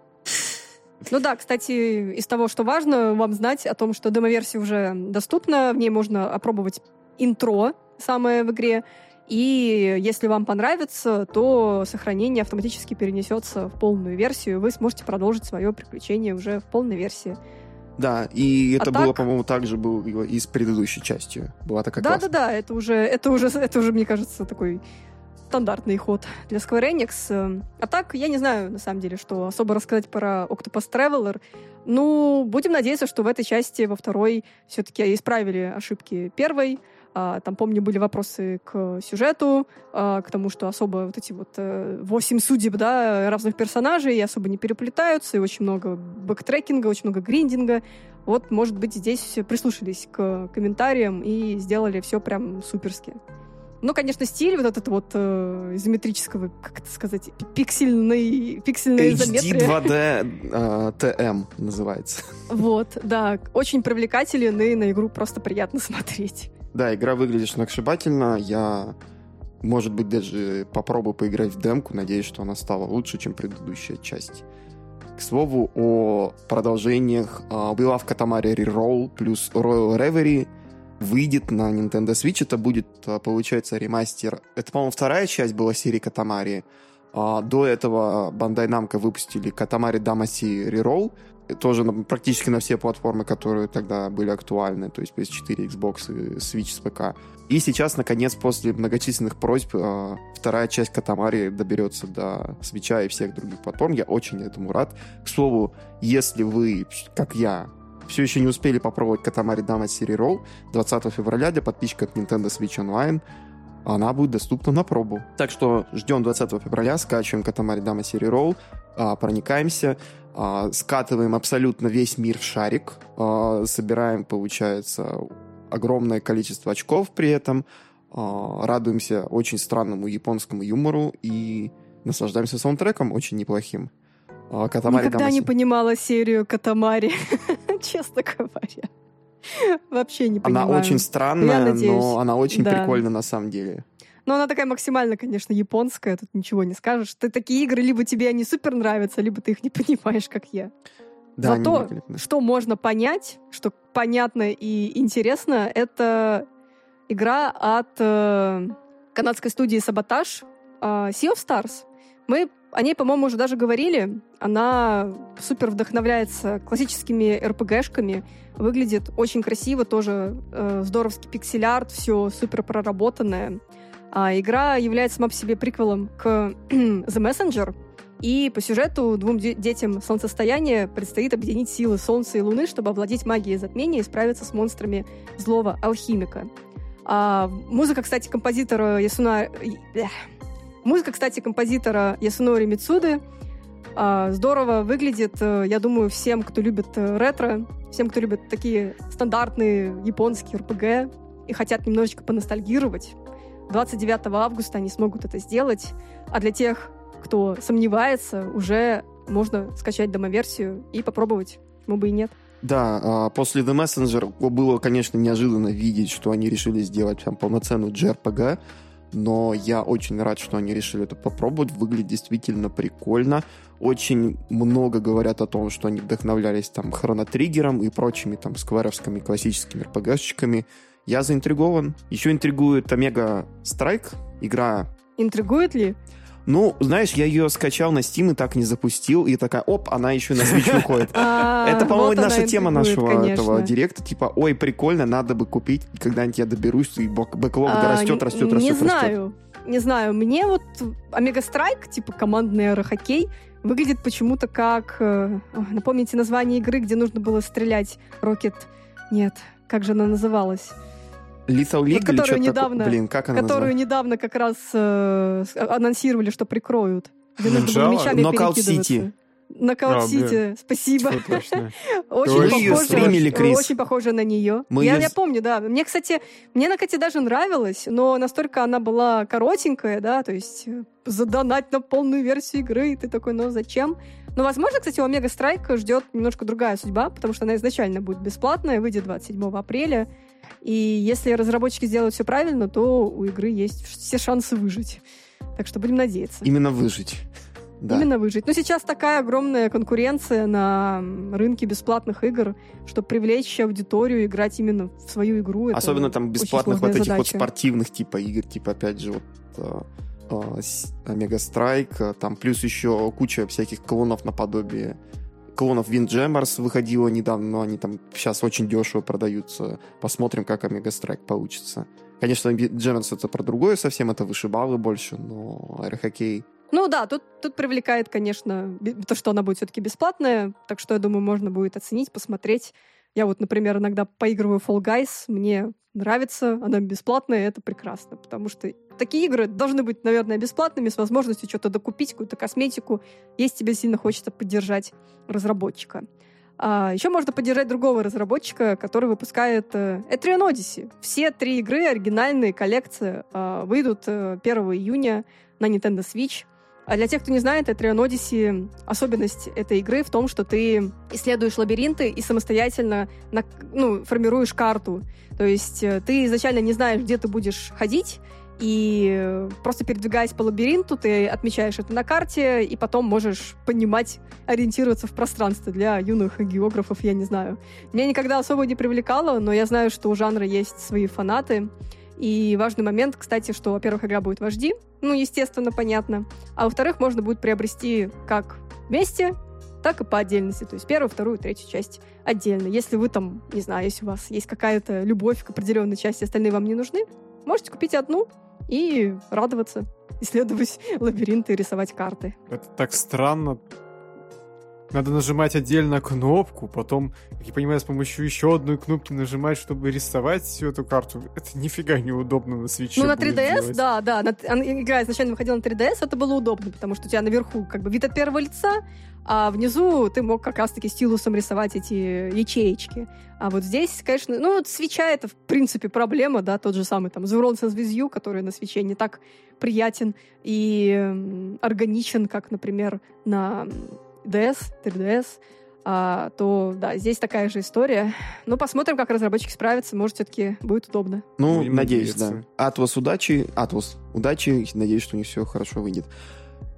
Ну да, кстати, из того, что важно вам знать о том, что демо-версия уже доступна, в ней можно опробовать интро самое в игре, и если вам понравится, то сохранение автоматически перенесется в полную версию, вы сможете продолжить свое приключение уже в полной версии. Да, и А это было, так- по-моему, также было и с предыдущей частью. Была такая классная. Да-да-да, это уже, это уже, это уже, мне кажется, такой стандартный ход для Square Enix. А так, я не знаю, на самом деле, что особо рассказать про Octopus Traveler. Ну, будем надеяться, что в этой части, во второй, все-таки исправили ошибки первой. А, Там, помню, были вопросы к сюжету, а, к тому, что особо вот эти вот э, восемь судеб, да, разных персонажей особо не переплетаются, и очень много бэктрекинга, очень много гриндинга. Вот, может быть, здесь прислушались к комментариям и сделали все прям суперски. Ну, конечно, стиль вот этот вот э, изометрического, как это сказать, пи- пиксельный, пиксельная HD изометрия. 2D э, TM называется. Вот, да, очень привлекателен, и на игру просто приятно смотреть. Да, игра выглядит сногсшибательно. Я, может быть, даже попробую поиграть в демку. Надеюсь, что она стала лучше, чем предыдущая часть. К слову о продолжениях. а, Была в Катамаре Reroll плюс Royal Reverie выйдет на Nintendo Switch. Это будет, а, получается, ремастер. Это, по-моему, вторая часть была серии Катамари. До этого Bandai Namco выпустили Катамари Damacy Reroll. Тоже на- практически на все платформы, которые тогда были актуальны. То есть PS4, Xbox Switch с ПК. И сейчас, наконец, после многочисленных просьб, а, вторая часть Катамари доберется до Свеча и всех других платформ. Я очень этому рад. К слову, если вы, как я, все еще не успели попробовать Катамари Дама Серии Roll, 20 февраля для подписчиков Nintendo Switch Online она будет доступна на пробу. Так что ждем 20 февраля, скачиваем Катамари Дама Серии Roll, проникаемся, а, скатываем абсолютно весь мир в шарик, а, собираем, получается, огромное количество очков при этом, а, радуемся очень странному японскому юмору и наслаждаемся саундтреком очень неплохим. А, Катамари Никогда Damacy- не понимала серию Катамари, <laughs> честно говоря. Вообще не Она понимаю. очень странная, но она очень прикольна на самом деле. Но она такая максимально, конечно, японская, тут ничего не скажешь. Ты такие игры, либо тебе они супер нравятся, либо ты их не <laughs> понимаешь, как я. Да, Зато, что можно понять, что понятно и интересно, это игра от э, канадской студии Саботаж Sea of Stars. Мы о ней, по-моему, уже даже говорили. Она супер вдохновляется классическими РПГшками. Выглядит очень красиво, тоже э, здоровский пиксель-арт, все супер проработанное. А игра является сама по себе приквелом к <clears throat> The Messenger, и по сюжету двум де- детям солнцестояния предстоит объединить силы Солнца и Луны, чтобы овладеть магией затмения и справиться с монстрами злого алхимика. А, музыка, кстати, композитора Ясуна... Музыка, кстати, композитора Ясунори Мицуды а, здорово выглядит, я думаю, всем, кто любит э, ретро, всем, кто любит такие стандартные японские РПГ и хотят немножечко поностальгировать. 29 августа они смогут это сделать. А для тех, кто сомневается, уже можно скачать демоверсию и попробовать. Почему бы и нет. Да, а, после The Messenger было, конечно, неожиданно видеть, что они решили сделать прям полноценную JRPG, но я очень рад, что они решили это попробовать. Выглядит действительно прикольно. Очень много говорят о том, что они вдохновлялись там Хронотриггером и прочими там скверовскими классическими RPG-щиками. Я заинтригован. Еще интригует Омега Страйк, игра Интригует ли? ну, знаешь, я ее скачал на Steam и так не запустил, и такая, оп, она еще на Switch <laughs> выходит. А, Это, по-моему, наша тема нашего этого директа. Типа, ой, прикольно, надо бы купить, когда-нибудь я доберусь, и бэклог А, растет, н- растет, Не растет, растет. знаю. Не знаю. Мне вот Омега Страйк, типа командный аэрохоккей, выглядит почему-то как... э, Напомните название игры, где нужно было стрелять. Рокет... Нет. Как же она называлась? Lethal League или которую что-то недавно- такое? Блин, как она Которую называется? недавно как раз э, с- анонсировали, что прикроют. Где мечами Knockout перекидываться. City. Нокаут А, Сити, спасибо. <laughs> Очень похоже, Крис. очень похоже на нее. Мы я, её я помню, да. Мне, кстати, мне она, кстати, даже нравилась, но настолько она была коротенькая, да, то есть э, задонать на полную версию игры, и ты такой, ну зачем? Но, возможно, кстати, у Омега Страйка ждет немножко другая судьба, потому что она изначально будет бесплатная, выйдет 27 апреля. И если разработчики сделают все правильно, то у игры есть все шансы выжить. Так что будем надеяться. Именно выжить. Да. Именно выжить. Но сейчас такая огромная конкуренция на рынке бесплатных игр, чтобы привлечь аудиторию, играть именно в свою игру. Особенно там бесплатных вот этих вот задача. спортивных типа игр, типа опять же вот э, с- Омега Страйк, э, там плюс еще куча всяких клонов наподобие клонов Windjammers выходило недавно, но они там сейчас очень дешево продаются. Посмотрим, как Омега Страйк получится. Конечно, Windjammers это про другое совсем, это вышибалы больше, но аэрохоккей Ну да, тут, тут привлекает, конечно, то, что она будет все-таки бесплатная, так что я думаю, можно будет оценить, посмотреть. Я вот, например, иногда поигрываю Fall Guys, мне нравится, она бесплатная, это прекрасно, потому что такие игры должны быть, наверное, бесплатными, с возможностью что-то докупить, какую-то косметику, если тебе сильно хочется поддержать разработчика. А еще можно поддержать другого разработчика, который выпускает э, Etrian Odyssey. Все три игры, оригинальные, коллекция, э, выйдут э, 1 июня на Nintendo Switch. А для тех, кто не знает, Etrian Odyssey, особенность этой игры в том, что ты исследуешь лабиринты и самостоятельно ну, формируешь карту. То есть э, ты изначально не знаешь, где ты будешь ходить, и э, просто передвигаясь по лабиринту, ты отмечаешь это на карте, и потом можешь понимать, ориентироваться в пространстве для юных географов, я не знаю. Меня никогда особо не привлекало, но я знаю, что у жанра есть свои фанаты. И важный момент, кстати, что, во-первых, игра будет в HD, ну, естественно, понятно. А во-вторых, можно будет приобрести как вместе, так и по отдельности. То есть первую, вторую, третью часть отдельно. Если вы там, не знаю, если у вас есть какая-то любовь к определенной части, остальные вам не нужны, можете купить одну и радоваться, <laughs> исследовать лабиринты и рисовать карты. Это так странно. Надо нажимать отдельно кнопку, потом, как я понимаю, с помощью еще одной кнопки нажимать, чтобы рисовать всю эту карту. Это нифига неудобно на свече Ну, на будет 3DS, делать. да, да. на- игра изначально выходила на 3DS, это было удобно, потому что у тебя наверху как бы вид от первого лица, а внизу ты мог как раз-таки стилусом рисовать эти ячеечки. А вот здесь, конечно, ну, вот свеча — это, в принципе, проблема, да, тот же самый там World With You, который на свече не так приятен и органичен, как, например, на DS, 3DS. а, то да, здесь такая же история. Но посмотрим, как разработчики справятся. Может, все-таки будет удобно. Ну, Будем надеюсь, надеяться. да. Атлас удачи, Атлас удачи, надеюсь, что у них все хорошо выйдет.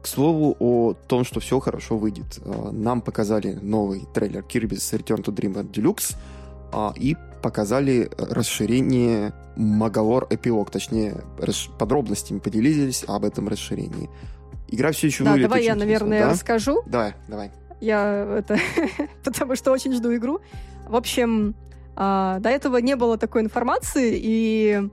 К слову о том, что все хорошо выйдет. А, Нам показали новый трейлер Kirby's Return to Dreamland Deluxe а, и показали расширение Magolor Epilogue, точнее, подробностями поделились об этом расширении. Игра все еще да, выглядит давай я, интересно, наверное, да? расскажу. Давай, давай. Я это... <laughs> потому что очень жду игру. В общем, а, до этого не было такой информации, и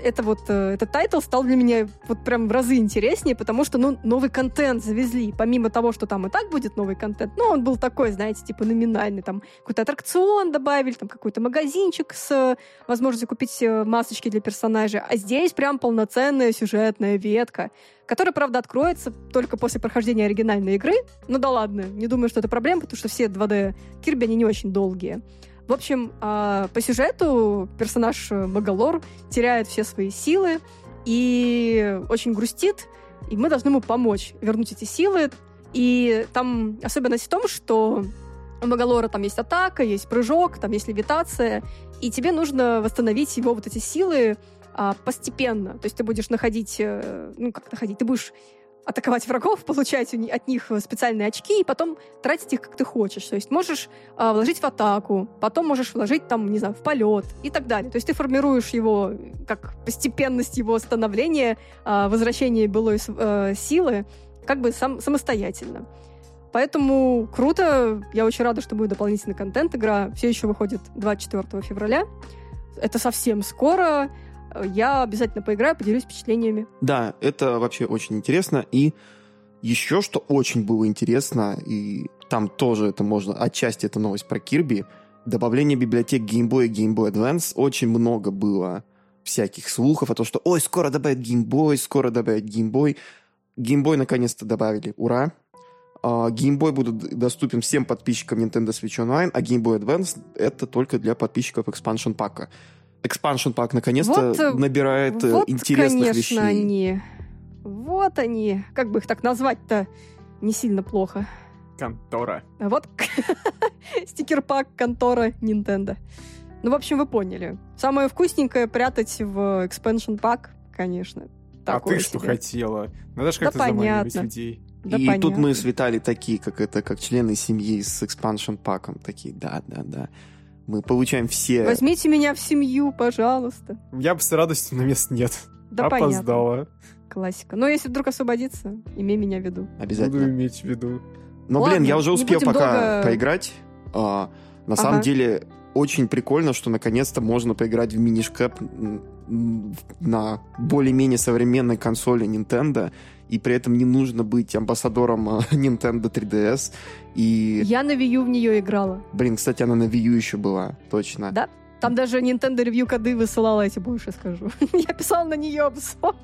это вот, э, этот title стал для меня вот прям в разы интереснее, потому что, ну, новый контент завезли. Помимо того, что там и так будет новый контент, ну, он был такой, знаете, типа номинальный. Там какой-то аттракцион добавили, там какой-то магазинчик с возможностью купить э, масочки для персонажа. А здесь прям полноценная сюжетная ветка, которая, правда, откроется только после прохождения оригинальной игры. Ну да ладно, не думаю, что это проблема, потому что все 2D Кирби, они не очень долгие. В общем, а, по сюжету персонаж Магалор теряет все свои силы и очень грустит, и мы должны ему помочь вернуть эти силы. И там особенность в том, что у Магалора там есть атака, есть прыжок, там есть левитация, и тебе нужно восстановить его вот эти силы а, постепенно. То есть ты будешь находить, э, ну как находить, ты будешь атаковать врагов, получать от них специальные очки и потом тратить их как ты хочешь. То есть можешь а, вложить в атаку, потом можешь вложить там, не знаю, в полет и так далее. То есть ты формируешь его как постепенность его становления, а, возвращение былой э, силы как бы сам, самостоятельно. Поэтому круто. Я очень рада, что будет дополнительный контент. Игра все еще выходит 24 февраля. Это совсем скоро. Я обязательно поиграю, поделюсь впечатлениями. Да, это вообще очень интересно. И еще что очень было интересно, и там тоже это можно, отчасти это новость про Кирби, добавление библиотек Game Boy и Game Boy Advance. Очень много было всяких слухов о том, что ой, скоро добавят Game Boy, скоро добавят Game Boy. Game Boy наконец-то добавили. Ура! А, Game Boy будет доступен всем подписчикам Nintendo Switch Online, а Game Boy Advance это только для подписчиков Expansion пака. Expansion пак наконец-то Вот, э, набирает э, вот, интересных конечно, вещей. они. Вот они. Как бы их так назвать-то не сильно плохо. Контора. Вот <laughs> стикер-пак контора Nintendo. Ну, в общем, вы поняли. Самое вкусненькое прятать в expansion пак, конечно. а ты что себе. хотела? Надо же Да как-то заманивать понятно. людей. Да и понятно. тут мы с Виталий такие, как это, как члены семьи с экспаншн паком, такие, да, да, да. Мы получаем все... Возьмите меня в семью, пожалуйста. Я бы с радостью, но мест нет. Да понятно. Опоздала. Классика. Но если вдруг освободится, имей меня в виду. Обязательно. Буду иметь в виду. Но, Ладно, блин, я уже успел пока долго- поиграть. А, на Ага. самом деле, очень прикольно, что наконец-то можно поиграть в мини-шкэп на более-менее современной консоли Nintendo, и при этом не нужно быть амбассадором а, <laughs> Nintendo 3DS. И, Я на Wii U в нее играла. блин, кстати, она на Wii U еще была, точно. Да? Там даже Nintendo ревью коды высылала, я тебе больше скажу. <laughs> Я писала на нее обзор.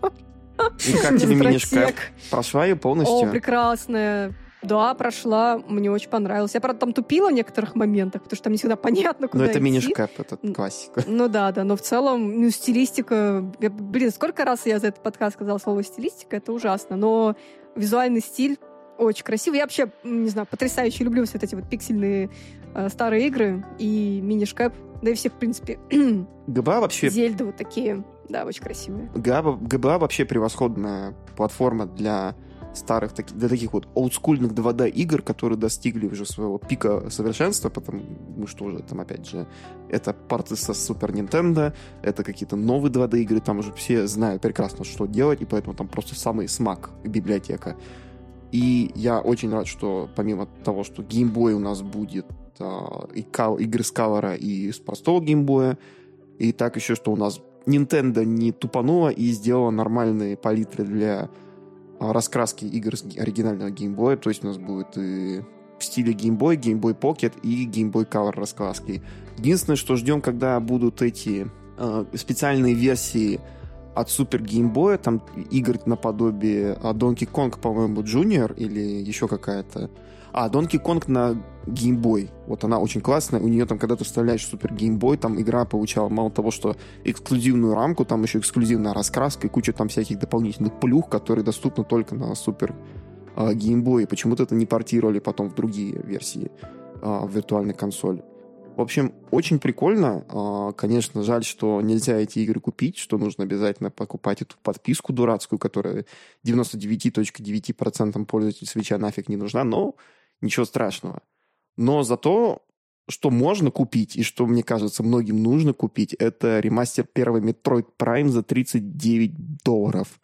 И как <laughs> тебе? Стратег. Прошла ее О, полностью? прекрасная. Да, прошла, мне очень понравилось. Я, правда, там тупила в некоторых моментах, потому что там не всегда понятно, Ну, куда это идти. мини-шкэп, это классика. Ну да, да, но в целом, ну, стилистика... я- блин, сколько раз я за этот подкаст сказала слово стилистика, это ужасно, но визуальный стиль очень красивый. Я вообще, не знаю, потрясающе люблю все вот эти вот пиксельные э, старые игры и мини-шкэп, да и все, в принципе, <clears throat> ГБА вообще Зельды вот такие, да, очень красивые. ГБА, ГБА вообще превосходная платформа для старых, таки- для таких вот олдскульных 2D игр, которые достигли уже своего пика совершенства, потому что уже там, опять же, это порты со Супер Nintendo, это какие-то новые 2D игры, там уже все знают прекрасно, что делать, и поэтому там просто самый смак библиотека. И я очень рад, что помимо того, что Boy у нас будет а, и кал- игры с кавера и с простого Boy, и так еще, что у нас Nintendo не тупанула и сделала нормальные палитры для раскраски игр с ги- оригинального Boy. То есть у нас будет и в стиле Game Boy, Game Boy Pocket и Game Boy Color раскраски. Единственное, что ждем, когда будут эти э, специальные версии от Game Boy, там игр наподобие а, Donkey Kong, по-моему, Junior или еще какая-то. А, Donkey Kong на Boy. Вот она очень классная. У нее там, когда ты вставляешь Game Boy, там игра получала мало того, что эксклюзивную рамку, там еще эксклюзивная раскраска и куча там всяких дополнительных плюх, которые доступны только на Super а, Game Boy. Почему-то это не портировали потом в другие версии. а, в виртуальной консоли. В общем, очень прикольно. А, конечно, жаль, что нельзя эти игры купить, что нужно обязательно покупать эту подписку дурацкую, которая 99.9% пользователей свеча нафиг не нужна, но ничего страшного. Но зато, что можно купить, и что, мне кажется, многим нужно купить, это ремастер первого Metroid Prime за 39 долларов.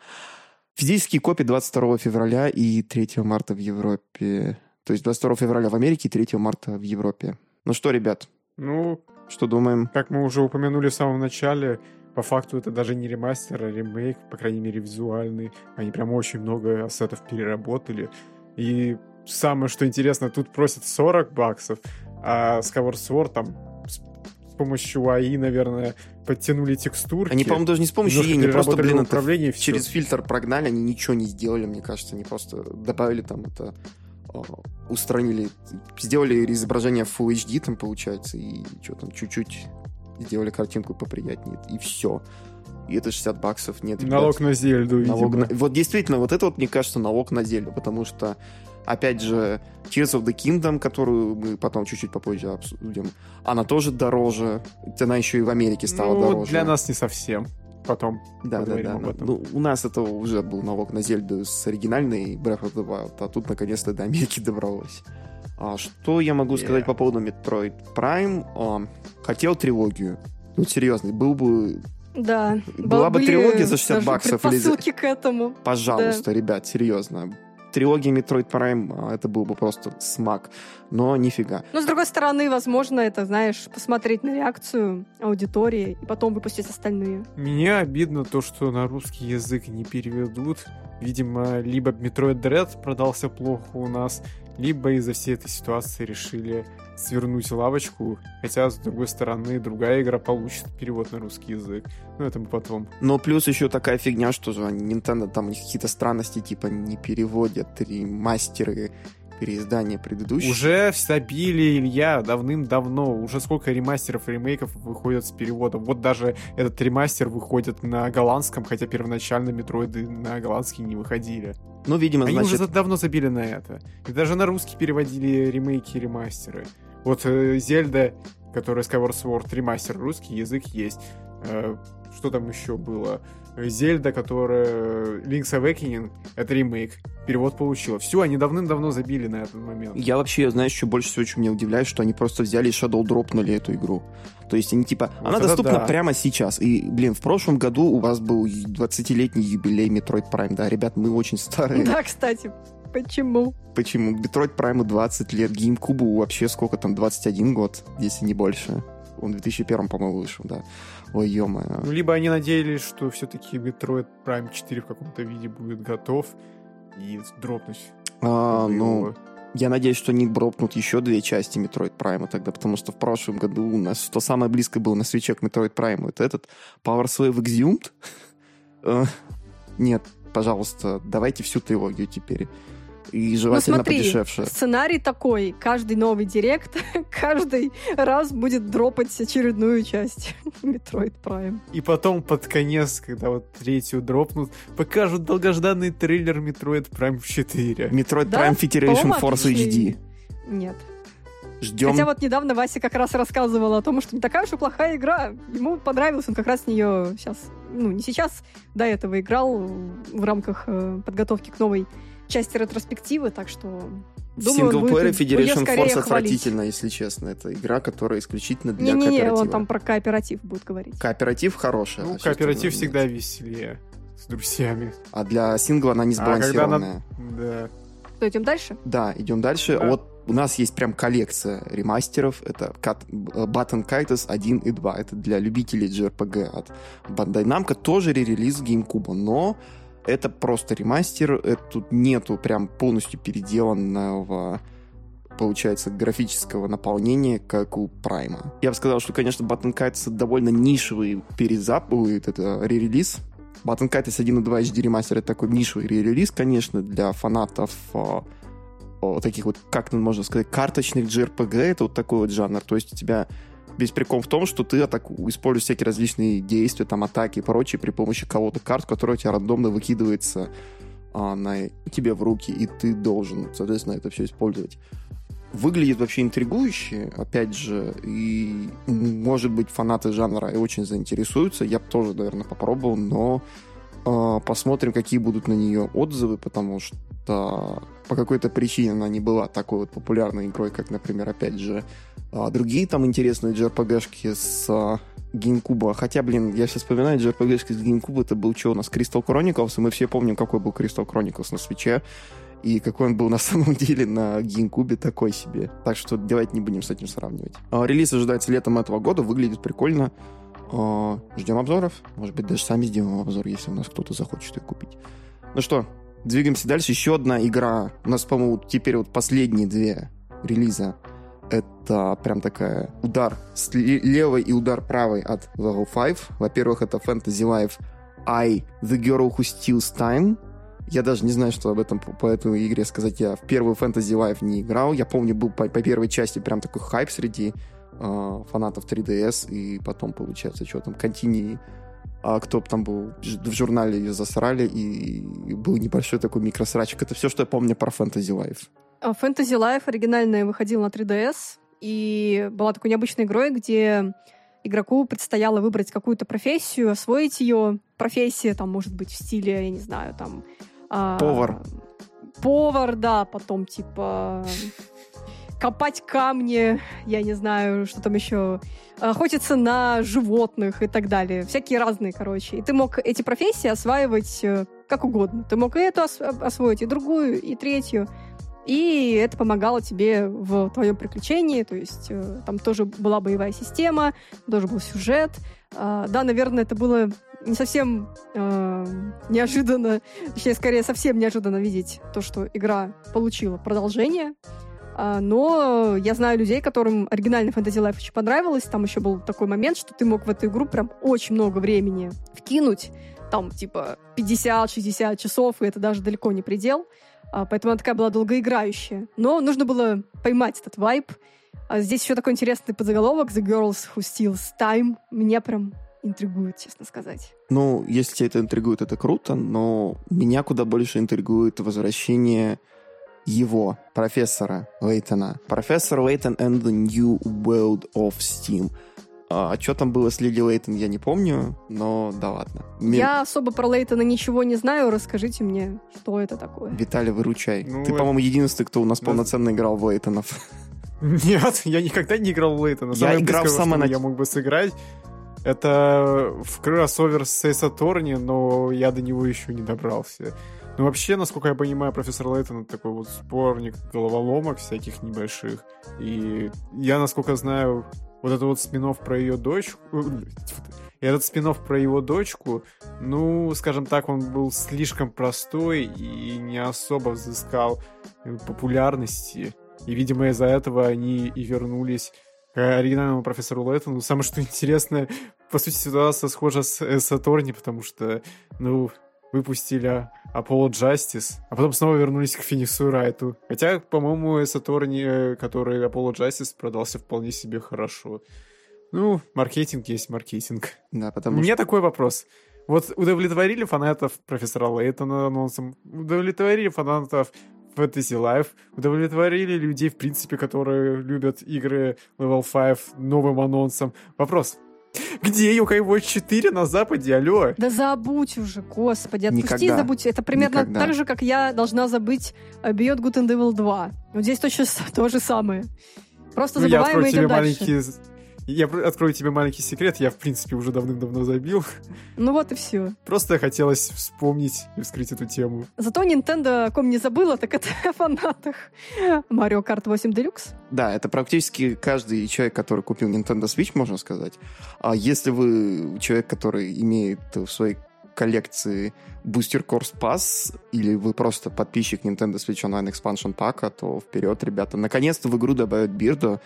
Физические копии 22 февраля и 3 марта в Европе. То есть 22 февраля в Америке и 3 марта в Европе. Ну что, ребят, Ну, что думаем? как мы уже упомянули в самом начале, по факту это даже не ремастер, а ремейк, по крайней мере, визуальный. Они прям очень много ассетов переработали. И самое, что интересно, тут просят 40 баксов, а Skyward Sword там с, с помощью АИ, наверное, подтянули текстурки. Они, по-моему, даже не с помощью ей, они просто, блин, управление, через фильтр прогнали, они ничего не сделали, мне кажется, они просто добавили там это, а, устранили, сделали изображение Full HD там, получается, и что там, чуть-чуть сделали картинку поприятнее, и все. И это 60 баксов, нет, ребят. Налог на Зельду, Налог видимо. на- Вот действительно, вот это вот, мне кажется, налог на Зельду, потому что, опять же, Tears of the Kingdom, которую мы потом чуть-чуть попозже обсудим, она тоже дороже. Она еще и в Америке стала Ну, дороже. для нас не совсем. Потом. Да, да, да. об да. этом. Ну, у нас это уже был налог на Зельду с оригинальной Breath of the Wild, а тут наконец-то до Америки добралось. А что я могу сказать Yeah. по поводу Metroid Prime? А, хотел трилогию. Ну, серьезно, был бы... Да. Была бы трилогия за 60 даже баксов или к этому. Пожалуйста, ребят, серьезно. Трилогия Metroid Prime, а, это был бы просто смак. Но нифига. Но, с другой стороны, возможно, это, знаешь, посмотреть на реакцию аудитории и потом выпустить остальные. Мне обидно то, что на русский язык не переведут. Видимо, либо Metroid Dread продался плохо у нас, либо из-за всей этой ситуации решили свернуть лавочку. Хотя, с другой стороны, другая игра получит перевод на русский язык. Но это мы потом. Но плюс еще такая фигня, что Nintendo, там какие-то странности, типа не переводят ремастеры переиздания предыдущих. Уже забили, Илья, давным-давно. Уже сколько ремастеров и ремейков выходят с переводом. Вот даже этот ремастер выходит на голландском, хотя первоначально метроиды на голландский не выходили. Ну, видимо, Они значит... уже давно забили на это. И даже на русский переводили ремейки и ремастеры. Вот э, Зельда, которая Skyward Sword ремастер, русский язык есть. Э, что там еще было? Э, Зельда, которая Link's Awakening, это ремейк. Перевод получила. Все, они давным-давно забили на этот момент. Я вообще, знаешь, что больше всего, что меня удивляет, что они просто взяли и Shadow дропнули эту игру. То есть они типа, Вот она доступна да. прямо сейчас. И, блин, в прошлом году у вас был 20-летний юбилей Metroid Prime. Да, ребят, мы очень старые. Да, кстати, почему? Почему? Metroid Prime 20 лет, GameCube вообще сколько там, 21 год, если не больше. Он в 2001, по-моему, вышел, да. Ой, ё Ну, либо они надеялись, что все-таки Metroid Prime 4 в каком-то виде будет готов и дропнуть. А, ну, его. я надеюсь, что они дропнут еще две части Metroid Prime тогда, потому что в прошлом году у нас то самое близкое было на свече к Metroid Prime. Это этот Power Slave Exhumed. Э, Нет, пожалуйста, давайте всю трилогию теперь. И желательно ну смотри, подешевше. сценарий такой. Каждый новый директ <laughs> каждый раз будет дропать очередную часть <laughs> Metroid Prime. И потом под конец, когда вот третью дропнут, покажут долгожданный трейлер Metroid Prime 4. Metroid Да? Prime Federation По-моему, Force HD. Нет. Ждем. Хотя вот недавно Вася как раз рассказывал о том, что не такая уж и плохая игра. Ему понравилось, он как раз в нее сейчас, ну не сейчас, до этого играл в рамках э, подготовки к новой части ретроспективы, так что её Federation Force отвратительно, если честно. Это игра, которая исключительно для Не-не-не, кооператива. он там про кооператив будет говорить. Кооператив хороший. Ну, а кооператив всегда нет. веселее с друзьями. А для сингла она не А когда сбалансированная. Да. Что, идем дальше? Да, идем дальше. Да. Вот у нас есть прям коллекция ремастеров. Это Cut- э, Button Kaitos 1 и 2. Это для любителей JRPG от Bandai Namco. Тоже ререлиз GameCube, но это просто ремастер. Это тут нету прям полностью переделанного получается, графического наполнения, как у Прайма. Я бы сказал, что, конечно, Button Kaitos довольно нишевый перезап, ой, это ререлиз. Button Kaitos 1 и 2 HD ремастер это такой нишевый ререлиз, конечно, для фанатов а, о, таких вот, как можно сказать, карточных JRPG, это вот такой вот жанр. То есть у тебя весь прикол в том, что ты атаку, используешь всякие различные действия, там, атаки и прочее при помощи кого-то карт, которая у тебя рандомно выкидывается а, на тебе в руки, и ты должен, соответственно, это все использовать. выглядит вообще интригующе, опять же, и, может быть, фанаты жанра и очень заинтересуются. Я бы тоже, наверное, попробовал, но э, посмотрим, какие будут на нее отзывы, потому что по какой-то причине она не была такой вот популярной игрой, как, например, опять же, э, другие там интересные JRPG-шки с э, GameCube. Хотя, блин, я сейчас вспоминаю, JRPG-шки с GameCube, это был что у нас, Crystal Chronicles, и мы все помним, какой был Crystal Chronicles на свече и какой он был на <laughs> самом деле на GameCube такой себе. Так что давайте не будем с этим сравнивать. А, релиз ожидается летом этого года, выглядит прикольно. А, ждем обзоров. Может быть, даже сами сделаем обзор, если у нас кто-то захочет ее купить. Ну что, двигаемся дальше. Еще одна игра. У нас, по-моему, теперь вот последние две релиза. Это прям такая удар с левой и удар правой от Level 5. Во-первых, это Fantasy Life I, The Girl Who Steals Time. Я даже не знаю, что об этом по, по этой игре сказать. Я в первую Fantasy Life не играл. Я помню, был по, по первой части прям такой хайп среди э, фанатов 3DS. И потом, получается, что там, Continue а кто там был в журнале ее засрали, и, был небольшой такой микросрачик. Это все, что я помню про Fantasy Life. А Fantasy Life оригинальная выходила на 3DS, и была такой необычной игрой, где игроку предстояло выбрать какую-то профессию, освоить ее. Профессия там может быть в стиле, я не знаю, там а, повар. Повар, да, потом типа копать камни, я не знаю, что там еще, охотиться на животных и так далее. Всякие разные, короче. И ты мог эти профессии осваивать э, как угодно. Ты мог и эту ос- освоить, и другую, и третью. И это помогало тебе в твоем приключении. То есть э, там тоже была боевая система, тоже был сюжет. Э, да, наверное, это было не совсем э, неожиданно, <laughs> точнее, скорее, совсем неожиданно видеть то, что игра получила продолжение. Э, но я знаю людей, которым оригинальный Fantasy Life очень понравилось. Там еще был такой момент, что ты мог в эту игру прям очень много времени вкинуть. Там, типа, 50-60 часов, и это даже далеко не предел. Э, поэтому она такая была долгоиграющая. Но нужно было поймать этот вайб. А здесь еще такой интересный подзаголовок «The Girls Who Steals Time». Меня прям интригует, честно сказать. Ну, если тебя это интригует, это круто, но меня куда больше интригует возвращение его, профессора Лейтона. Профессор Лейтон and the New World of Steam. А, а что там было с Лили Лейтон, я не помню, но да ладно. Я особо про Лейтона ничего не знаю, расскажите мне, что это такое. Виталий, выручай. Ну, Ты, это... по-моему, единственный, кто у нас полноценно играл в Лейтонов. <laughs> Нет, я никогда не играл в Лейтона. Я играл в самое Я мог бы сыграть. Это в кроссовер с Эйс но я до него еще не добрался. Ну, вообще, насколько я понимаю, профессор Лейтон такой вот спорник головоломок всяких небольших. И я, насколько знаю, вот это вот спинов про ее дочку... И этот спинов про его дочку, ну, скажем так, он был слишком простой и не особо взыскал популярности. И, видимо, из-за этого они и вернулись к оригинальному профессору Лэттону. Самое что интересное, по сути, ситуация схожа с Сатурни, потому что, ну, выпустили Apollo Justice, а потом снова вернулись к Фениксу Райту. Хотя, по-моему, Сатурни, который Apollo Justice, продался вполне себе хорошо. Ну, маркетинг есть маркетинг. Да, потому У меня такой вопрос. Вот удовлетворили фанатов профессора Лейтона анонсом, удовлетворили фанатов Fantasy Life удовлетворили людей, в принципе, которые любят игры Level 5 новым анонсом. Вопрос. Где Yokai Watch 4 на Западе? Алло? Да забудь уже, господи, отпусти Никогда. забудь. Это примерно Никогда. так же, как я должна забыть Beyond Good and Evil 2. Вот здесь точно <laughs> то же самое. Просто забываем ну, и идем дальше. Маленькие я открою тебе маленький секрет, я, в принципе, уже давным-давно забил. Ну вот и все. Просто хотелось вспомнить и вскрыть эту тему. Зато Nintendo, о ком не забыла, так это <laughs> о фанатах Mario Kart 8 Deluxe. Да, это практически каждый человек, который купил Nintendo Switch, можно сказать. А если вы человек, который имеет в своей коллекции Booster Course Pass, или вы просто подписчик Nintendo Switch Online Expansion Pack, то вперед, ребята. Наконец-то в игру добавят Бирдо,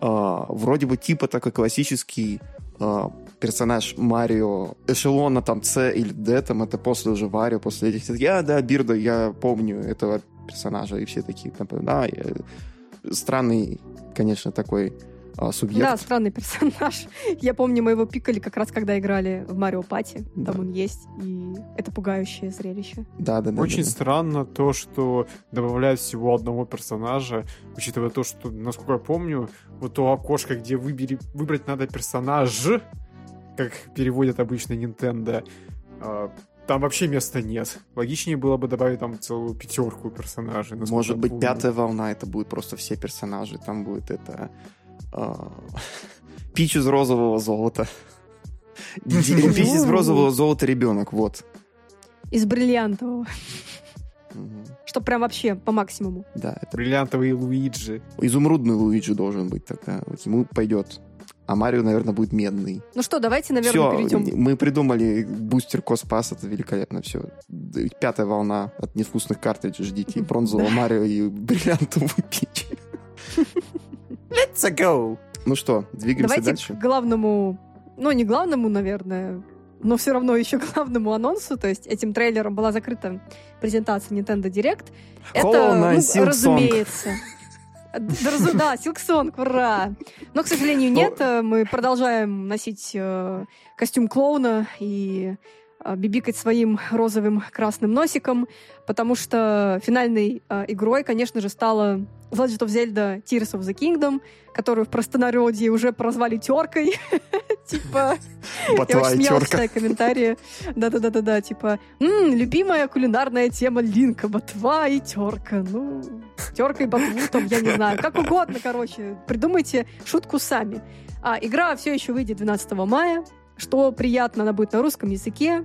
Uh, вроде бы типа такой классический uh, персонаж Марио эшелона там С или Д, там это после уже Варио, после этих... Я, да, Бирда, я помню этого персонажа, и все такие, да, я... странный, конечно, такой а, субъект. Да, странный персонаж. <laughs> Я помню, мы его пикали как раз, когда играли в Марио Пати. Там Да. он есть, и это пугающее зрелище. Да, да, да. Очень да, да. странно то, что добавляют всего одного персонажа, учитывая то, что, насколько я помню, вот то окошко, где выбери, выбрать надо персонаж, как переводят обычно Nintendo, а, там вообще места нет. Логичнее было бы добавить там целую пятерку персонажей. Может быть, помню. пятая волна, это будет просто все персонажи. Там будет это... а, <laughs> Пич из розового золота. Пич из розового золота ребенок, вот. Из бриллиантового. Что прям вообще по максимуму. Да, это Бриллиантовый Луиджи. изумрудный Луиджи должен быть тогда. Вот ему пойдет. А Марио, наверное, будет медный. Ну что, давайте, наверное, Все, перейдем. мы придумали бустер Коспас, это великолепно. Все. Пятая волна от невкусных картриджей ждите. И <laughs> бронзового Марио, и бриллиантовую Пич. <laughs> Let's go! Ну что, двигаемся Давайте дальше? к главному, ну не главному, наверное, но все равно еще <laughs> главному анонсу. То есть этим трейлером была закрыта презентация Nintendo Direct. Это, ну, Silk Song. разумеется. Да, разу- Да, Силксонг, ура! Но, к сожалению, нет. Мы продолжаем носить э, костюм клоуна и э, бибикать своим розовым красным носиком, потому что финальной э, игрой, конечно же, стала Legend of Zelda Tears of the Kingdom, которую в простонародье уже прозвали теркой. <laughs> Типа, я очень смеялась, читая комментарии. Да-да-да-да-да, типа, «М, любимая кулинарная тема Линка, ботва и терка. Ну, терка и ботву там, я не знаю. Как угодно, короче. Придумайте шутку сами. А, игра все еще выйдет 12 мая, что приятно, она будет на русском языке.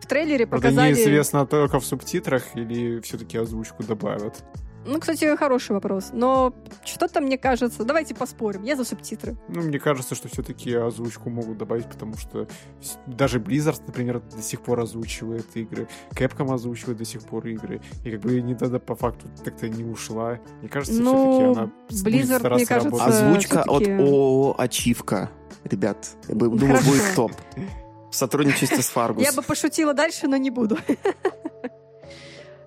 В трейлере показали... неизвестно только в субтитрах или все-таки озвучку добавят. Ну, кстати, хороший вопрос. Но что-то мне кажется... Давайте поспорим. Я за субтитры. Ну, мне кажется, что все-таки озвучку могут добавить, потому что даже Blizzard, например, до сих пор озвучивает игры, Capcom озвучивает до сих пор игры, и как бы Nintendo по факту так-то не ушла. Мне кажется, Ну, все-таки она Blizzard, мне кажется, работать. Озвучка от ООО «Ачивка». Ребят, я бы- думаю, Хорошо. будет топ. В сотрудничестве с <laughs> Фаргус. Я бы пошутила дальше, но не буду. <laughs>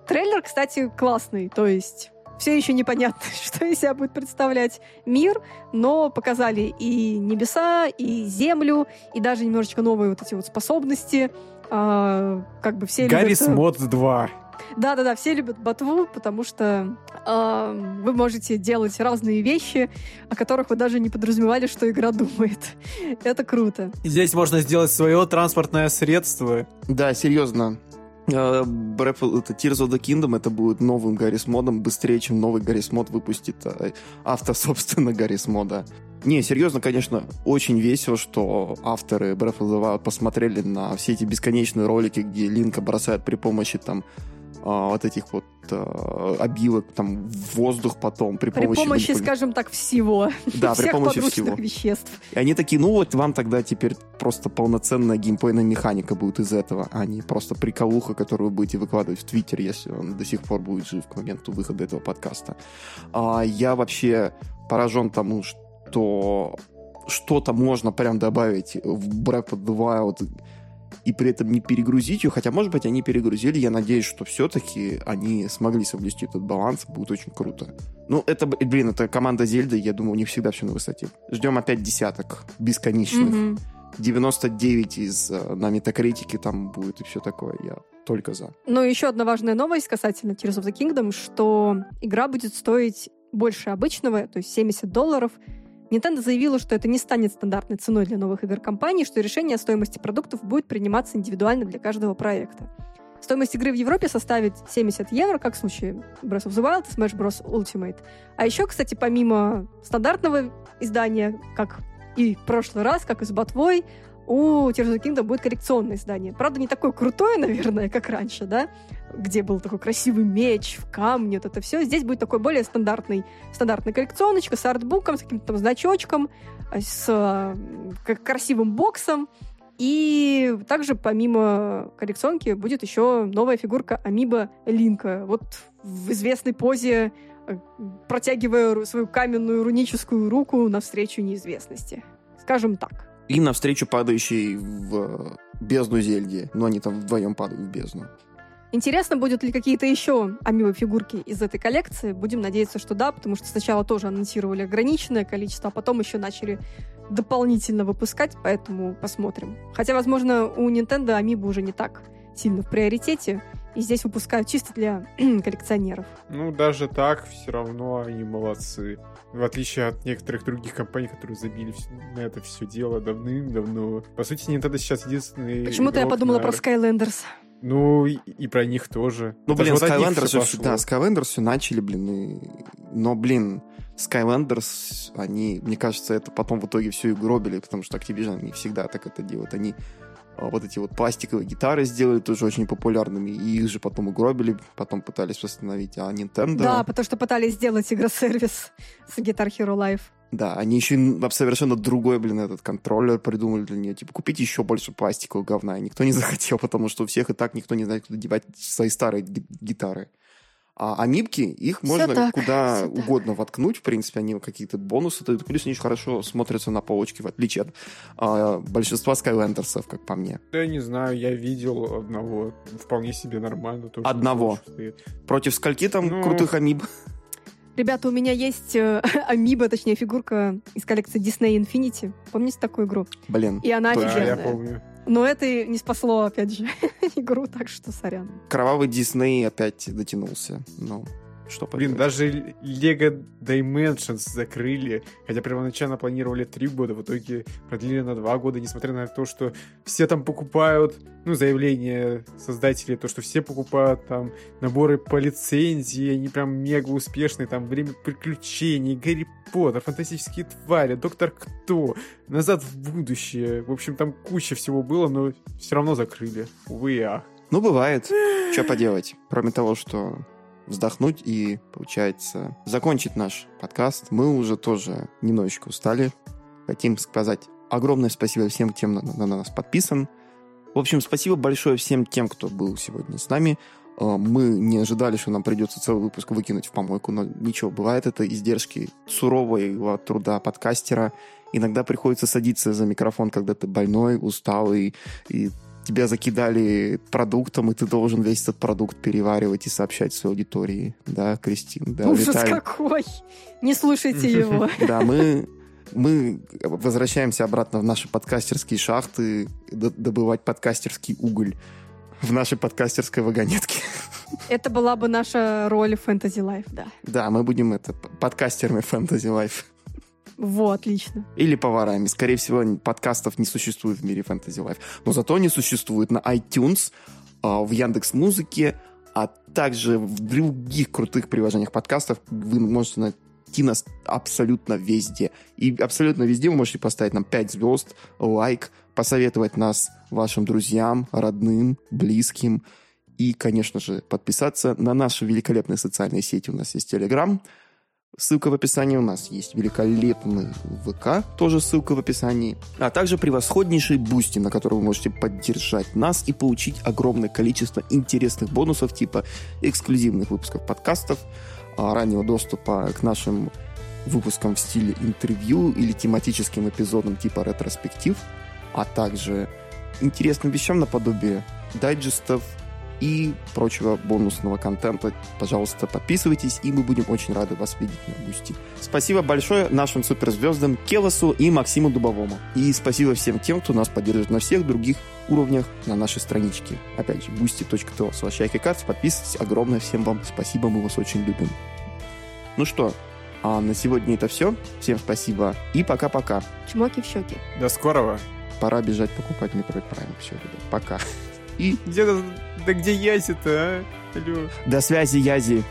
Трейлер, кстати, классный. То есть все еще непонятно, <laughs> что из себя будет представлять мир, но показали и небеса, и землю, и даже немножечко новые вот эти вот способности. А, как бы все Гаррис любят... э, Мод 2. Да-да-да, все любят ботву, потому что а, вы можете делать разные вещи, о которых вы даже не подразумевали, что игра думает. <laughs> Это круто. Здесь можно сделать свое транспортное средство. Да, серьезно. Breath of- это Tears of the Kingdom это будет новым Гаррис модом быстрее, чем новый Гаррис мод выпустит э, автор, <laughs> собственно, Гаррис мода. Не, серьезно, конечно, очень весело, что авторы Breath of the Wild посмотрели на все эти бесконечные ролики, где Линка бросает при помощи там а, вот этих вот а, обилок там в воздух потом при, При помощи, помощи, манипуля- скажем так, всего. <laughs> да, при помощи всего. веществ. И они такие, ну вот вам тогда теперь просто полноценная геймплейная механика будет из этого, а не просто приколуха, которую вы будете выкладывать в Твиттер, если он до сих пор будет жив к моменту выхода этого подкаста. А я вообще поражен тому, что что-то можно прям добавить в Breath of the Wild и при этом не перегрузить ее, хотя, может быть, они перегрузили, я надеюсь, что все-таки они смогли соблюсти этот баланс, будет очень круто. Ну, это, блин, это команда Зельды, я думаю, у них всегда все на высоте. Ждем опять десяток бесконечных. Мгм. 99 из э, на метакритике там будет и все такое. Я только за. Ну, еще одна важная новость касательно Tears of the Kingdom, что игра будет стоить больше обычного, то есть 70 долларов. Nintendo заявила, что это не станет стандартной ценой для новых игр компании, что решение о стоимости продуктов будет приниматься индивидуально для каждого проекта. Стоимость игры в Европе составит 70 евро, как в случае Breath of the Wild, Smash Bros. Ultimate. А еще, кстати, помимо стандартного издания, как и в прошлый раз, как и с Ботвой, у Tears of the Kingdom будет коррекционное издание. Правда, не такое крутое, наверное, как раньше, да, где был такой красивый меч в камне, вот это все. Здесь будет такой более стандартный, стандартная коллекционочка с артбуком, с каким-то там значочком, э, с э, к- красивым боксом. И также помимо коллекционки будет еще новая фигурка Амиба Линка. Вот в известной позе, э, протягивая свою каменную руническую руку навстречу неизвестности. Скажем так. И навстречу падающей в э, бездну Зельди. Но они там вдвоем падают в бездну. Интересно, будут ли какие-то еще амибо фигурки из этой коллекции. Будем надеяться, что да, потому что сначала тоже анонсировали ограниченное количество, а потом еще начали дополнительно выпускать, поэтому посмотрим. Хотя, возможно, у Nintendo амибо уже не так сильно в приоритете, и здесь выпускают чисто для <clears throat> коллекционеров. Ну, даже так, все равно они молодцы. В отличие от некоторых других компаний, которые забили на это все дело давным-давно. По сути, Nintendo сейчас единственный Почему-то я подумала на... про Skylanders. Ну, и, и про них тоже. Ну, Это блин, вот Skylanders все, да, Skylanders все начали, блин, и... но, блин, Skylanders, они, мне кажется, это потом в итоге все и гробили, потому что Activision не всегда так это делают. Они а, вот эти вот пластиковые гитары сделали тоже очень популярными, и их же потом угробили, потом пытались восстановить, а Nintendo... Да, потому что пытались сделать игросервис <laughs> с Guitar Hero Live. Да, они еще совершенно другой, блин, этот контроллер придумали для нее. Типа, купить еще больше пластикового говна. И никто не <laughs> захотел, потому что у всех и так никто не знает, куда девать свои старые гитары. А амибки, их все можно так, куда <laughs> угодно так. воткнуть, в принципе, они какие-то бонусы дают, плюс они очень хорошо смотрятся на полочке, в отличие от а, большинства скайлендерсов, как по мне. Да, я не знаю, я видел одного, вполне себе нормально. Тоже одного? Против скольки там ну... крутых амиб? Ребята, у меня есть э, <laughs> амиба, точнее, фигурка из коллекции Disney Infinity. Помните такую игру? Блин. И она да, офигенная. я помню. Но это не спасло, опять же, <laughs> игру, так что сорян. Кровавый Дисней опять дотянулся. Ну, что Блин, даже Lego Dimensions закрыли, хотя первоначально планировали три года, в итоге продлили на два года, несмотря на то, что все там покупают, ну, заявление создателей, то, что все покупают там наборы по лицензии, они прям мега успешные, там Время приключений, Гарри Поттер, Фантастические твари, Доктор Кто, Назад в будущее, в общем, там куча всего было, но все равно закрыли, увы и ах. Ну, бывает. Что поделать? Кроме того, что вздохнуть и, получается, закончить наш подкаст. Мы уже тоже немножечко устали. Хотим сказать огромное спасибо всем тем, на, на нас подписан. В общем, спасибо большое всем тем, кто был сегодня с нами. Э, мы не ожидали, что нам придется целый выпуск выкинуть в помойку, но ничего, бывает это издержки сурового труда подкастера. Иногда приходится садиться за микрофон, когда ты больной, усталый, и тебя закидали продуктом, и ты должен весь этот продукт переваривать и сообщать своей аудитории. Да, Кристин? Да, Ужас Виталий. какой! Не слушайте <laughs> его. Да, мы мы возвращаемся обратно в наши подкастерские шахты, добывать подкастерский уголь в нашей подкастерской вагонетке. <laughs> Это была бы наша роль в Fantasy Life, да. Да, мы будем это подкастерами Fantasy Life. Вот, отлично. Или поварами. Скорее всего, подкастов не существует в мире Fantasy Life. Но зато они существуют на iTunes, а, в Яндекс Музыке, а также в других крутых приложениях подкастов. Вы можете найти нас абсолютно везде. И абсолютно везде вы можете поставить нам 5 звезд, лайк, посоветовать нас вашим друзьям, родным, близким. И, конечно же, подписаться на наши великолепные социальные сети. У нас есть Telegram, Ссылка в описании. У нас есть великолепный ВК, тоже ссылка в описании, а также превосходнейший Boosty, на который вы можете поддержать нас и получить огромное количество интересных бонусов типа эксклюзивных выпусков подкастов, а, раннего доступа к нашим выпускам в стиле интервью или тематическим эпизодам типа ретроспектив, а также интересным вещам наподобие дайджестов, и прочего бонусного контента. Пожалуйста, подписывайтесь, и мы будем очень рады вас видеть на Boosty. Спасибо большое нашим суперзвездам Келосу и Максиму Дубовому. И спасибо всем тем, кто нас поддерживает на всех других уровнях на нашей страничке. Опять же, boosty.to слэш Подписывайтесь. Огромное всем вам спасибо, мы вас очень любим. Ну что, а на сегодня это все. Всем спасибо и пока-пока. Чмоки в щеки. До скорого. Пора бежать покупать Metroid Prime. Все, ребят, пока. И... Где, да где Язи-то, а? Алло. До связи, Язи.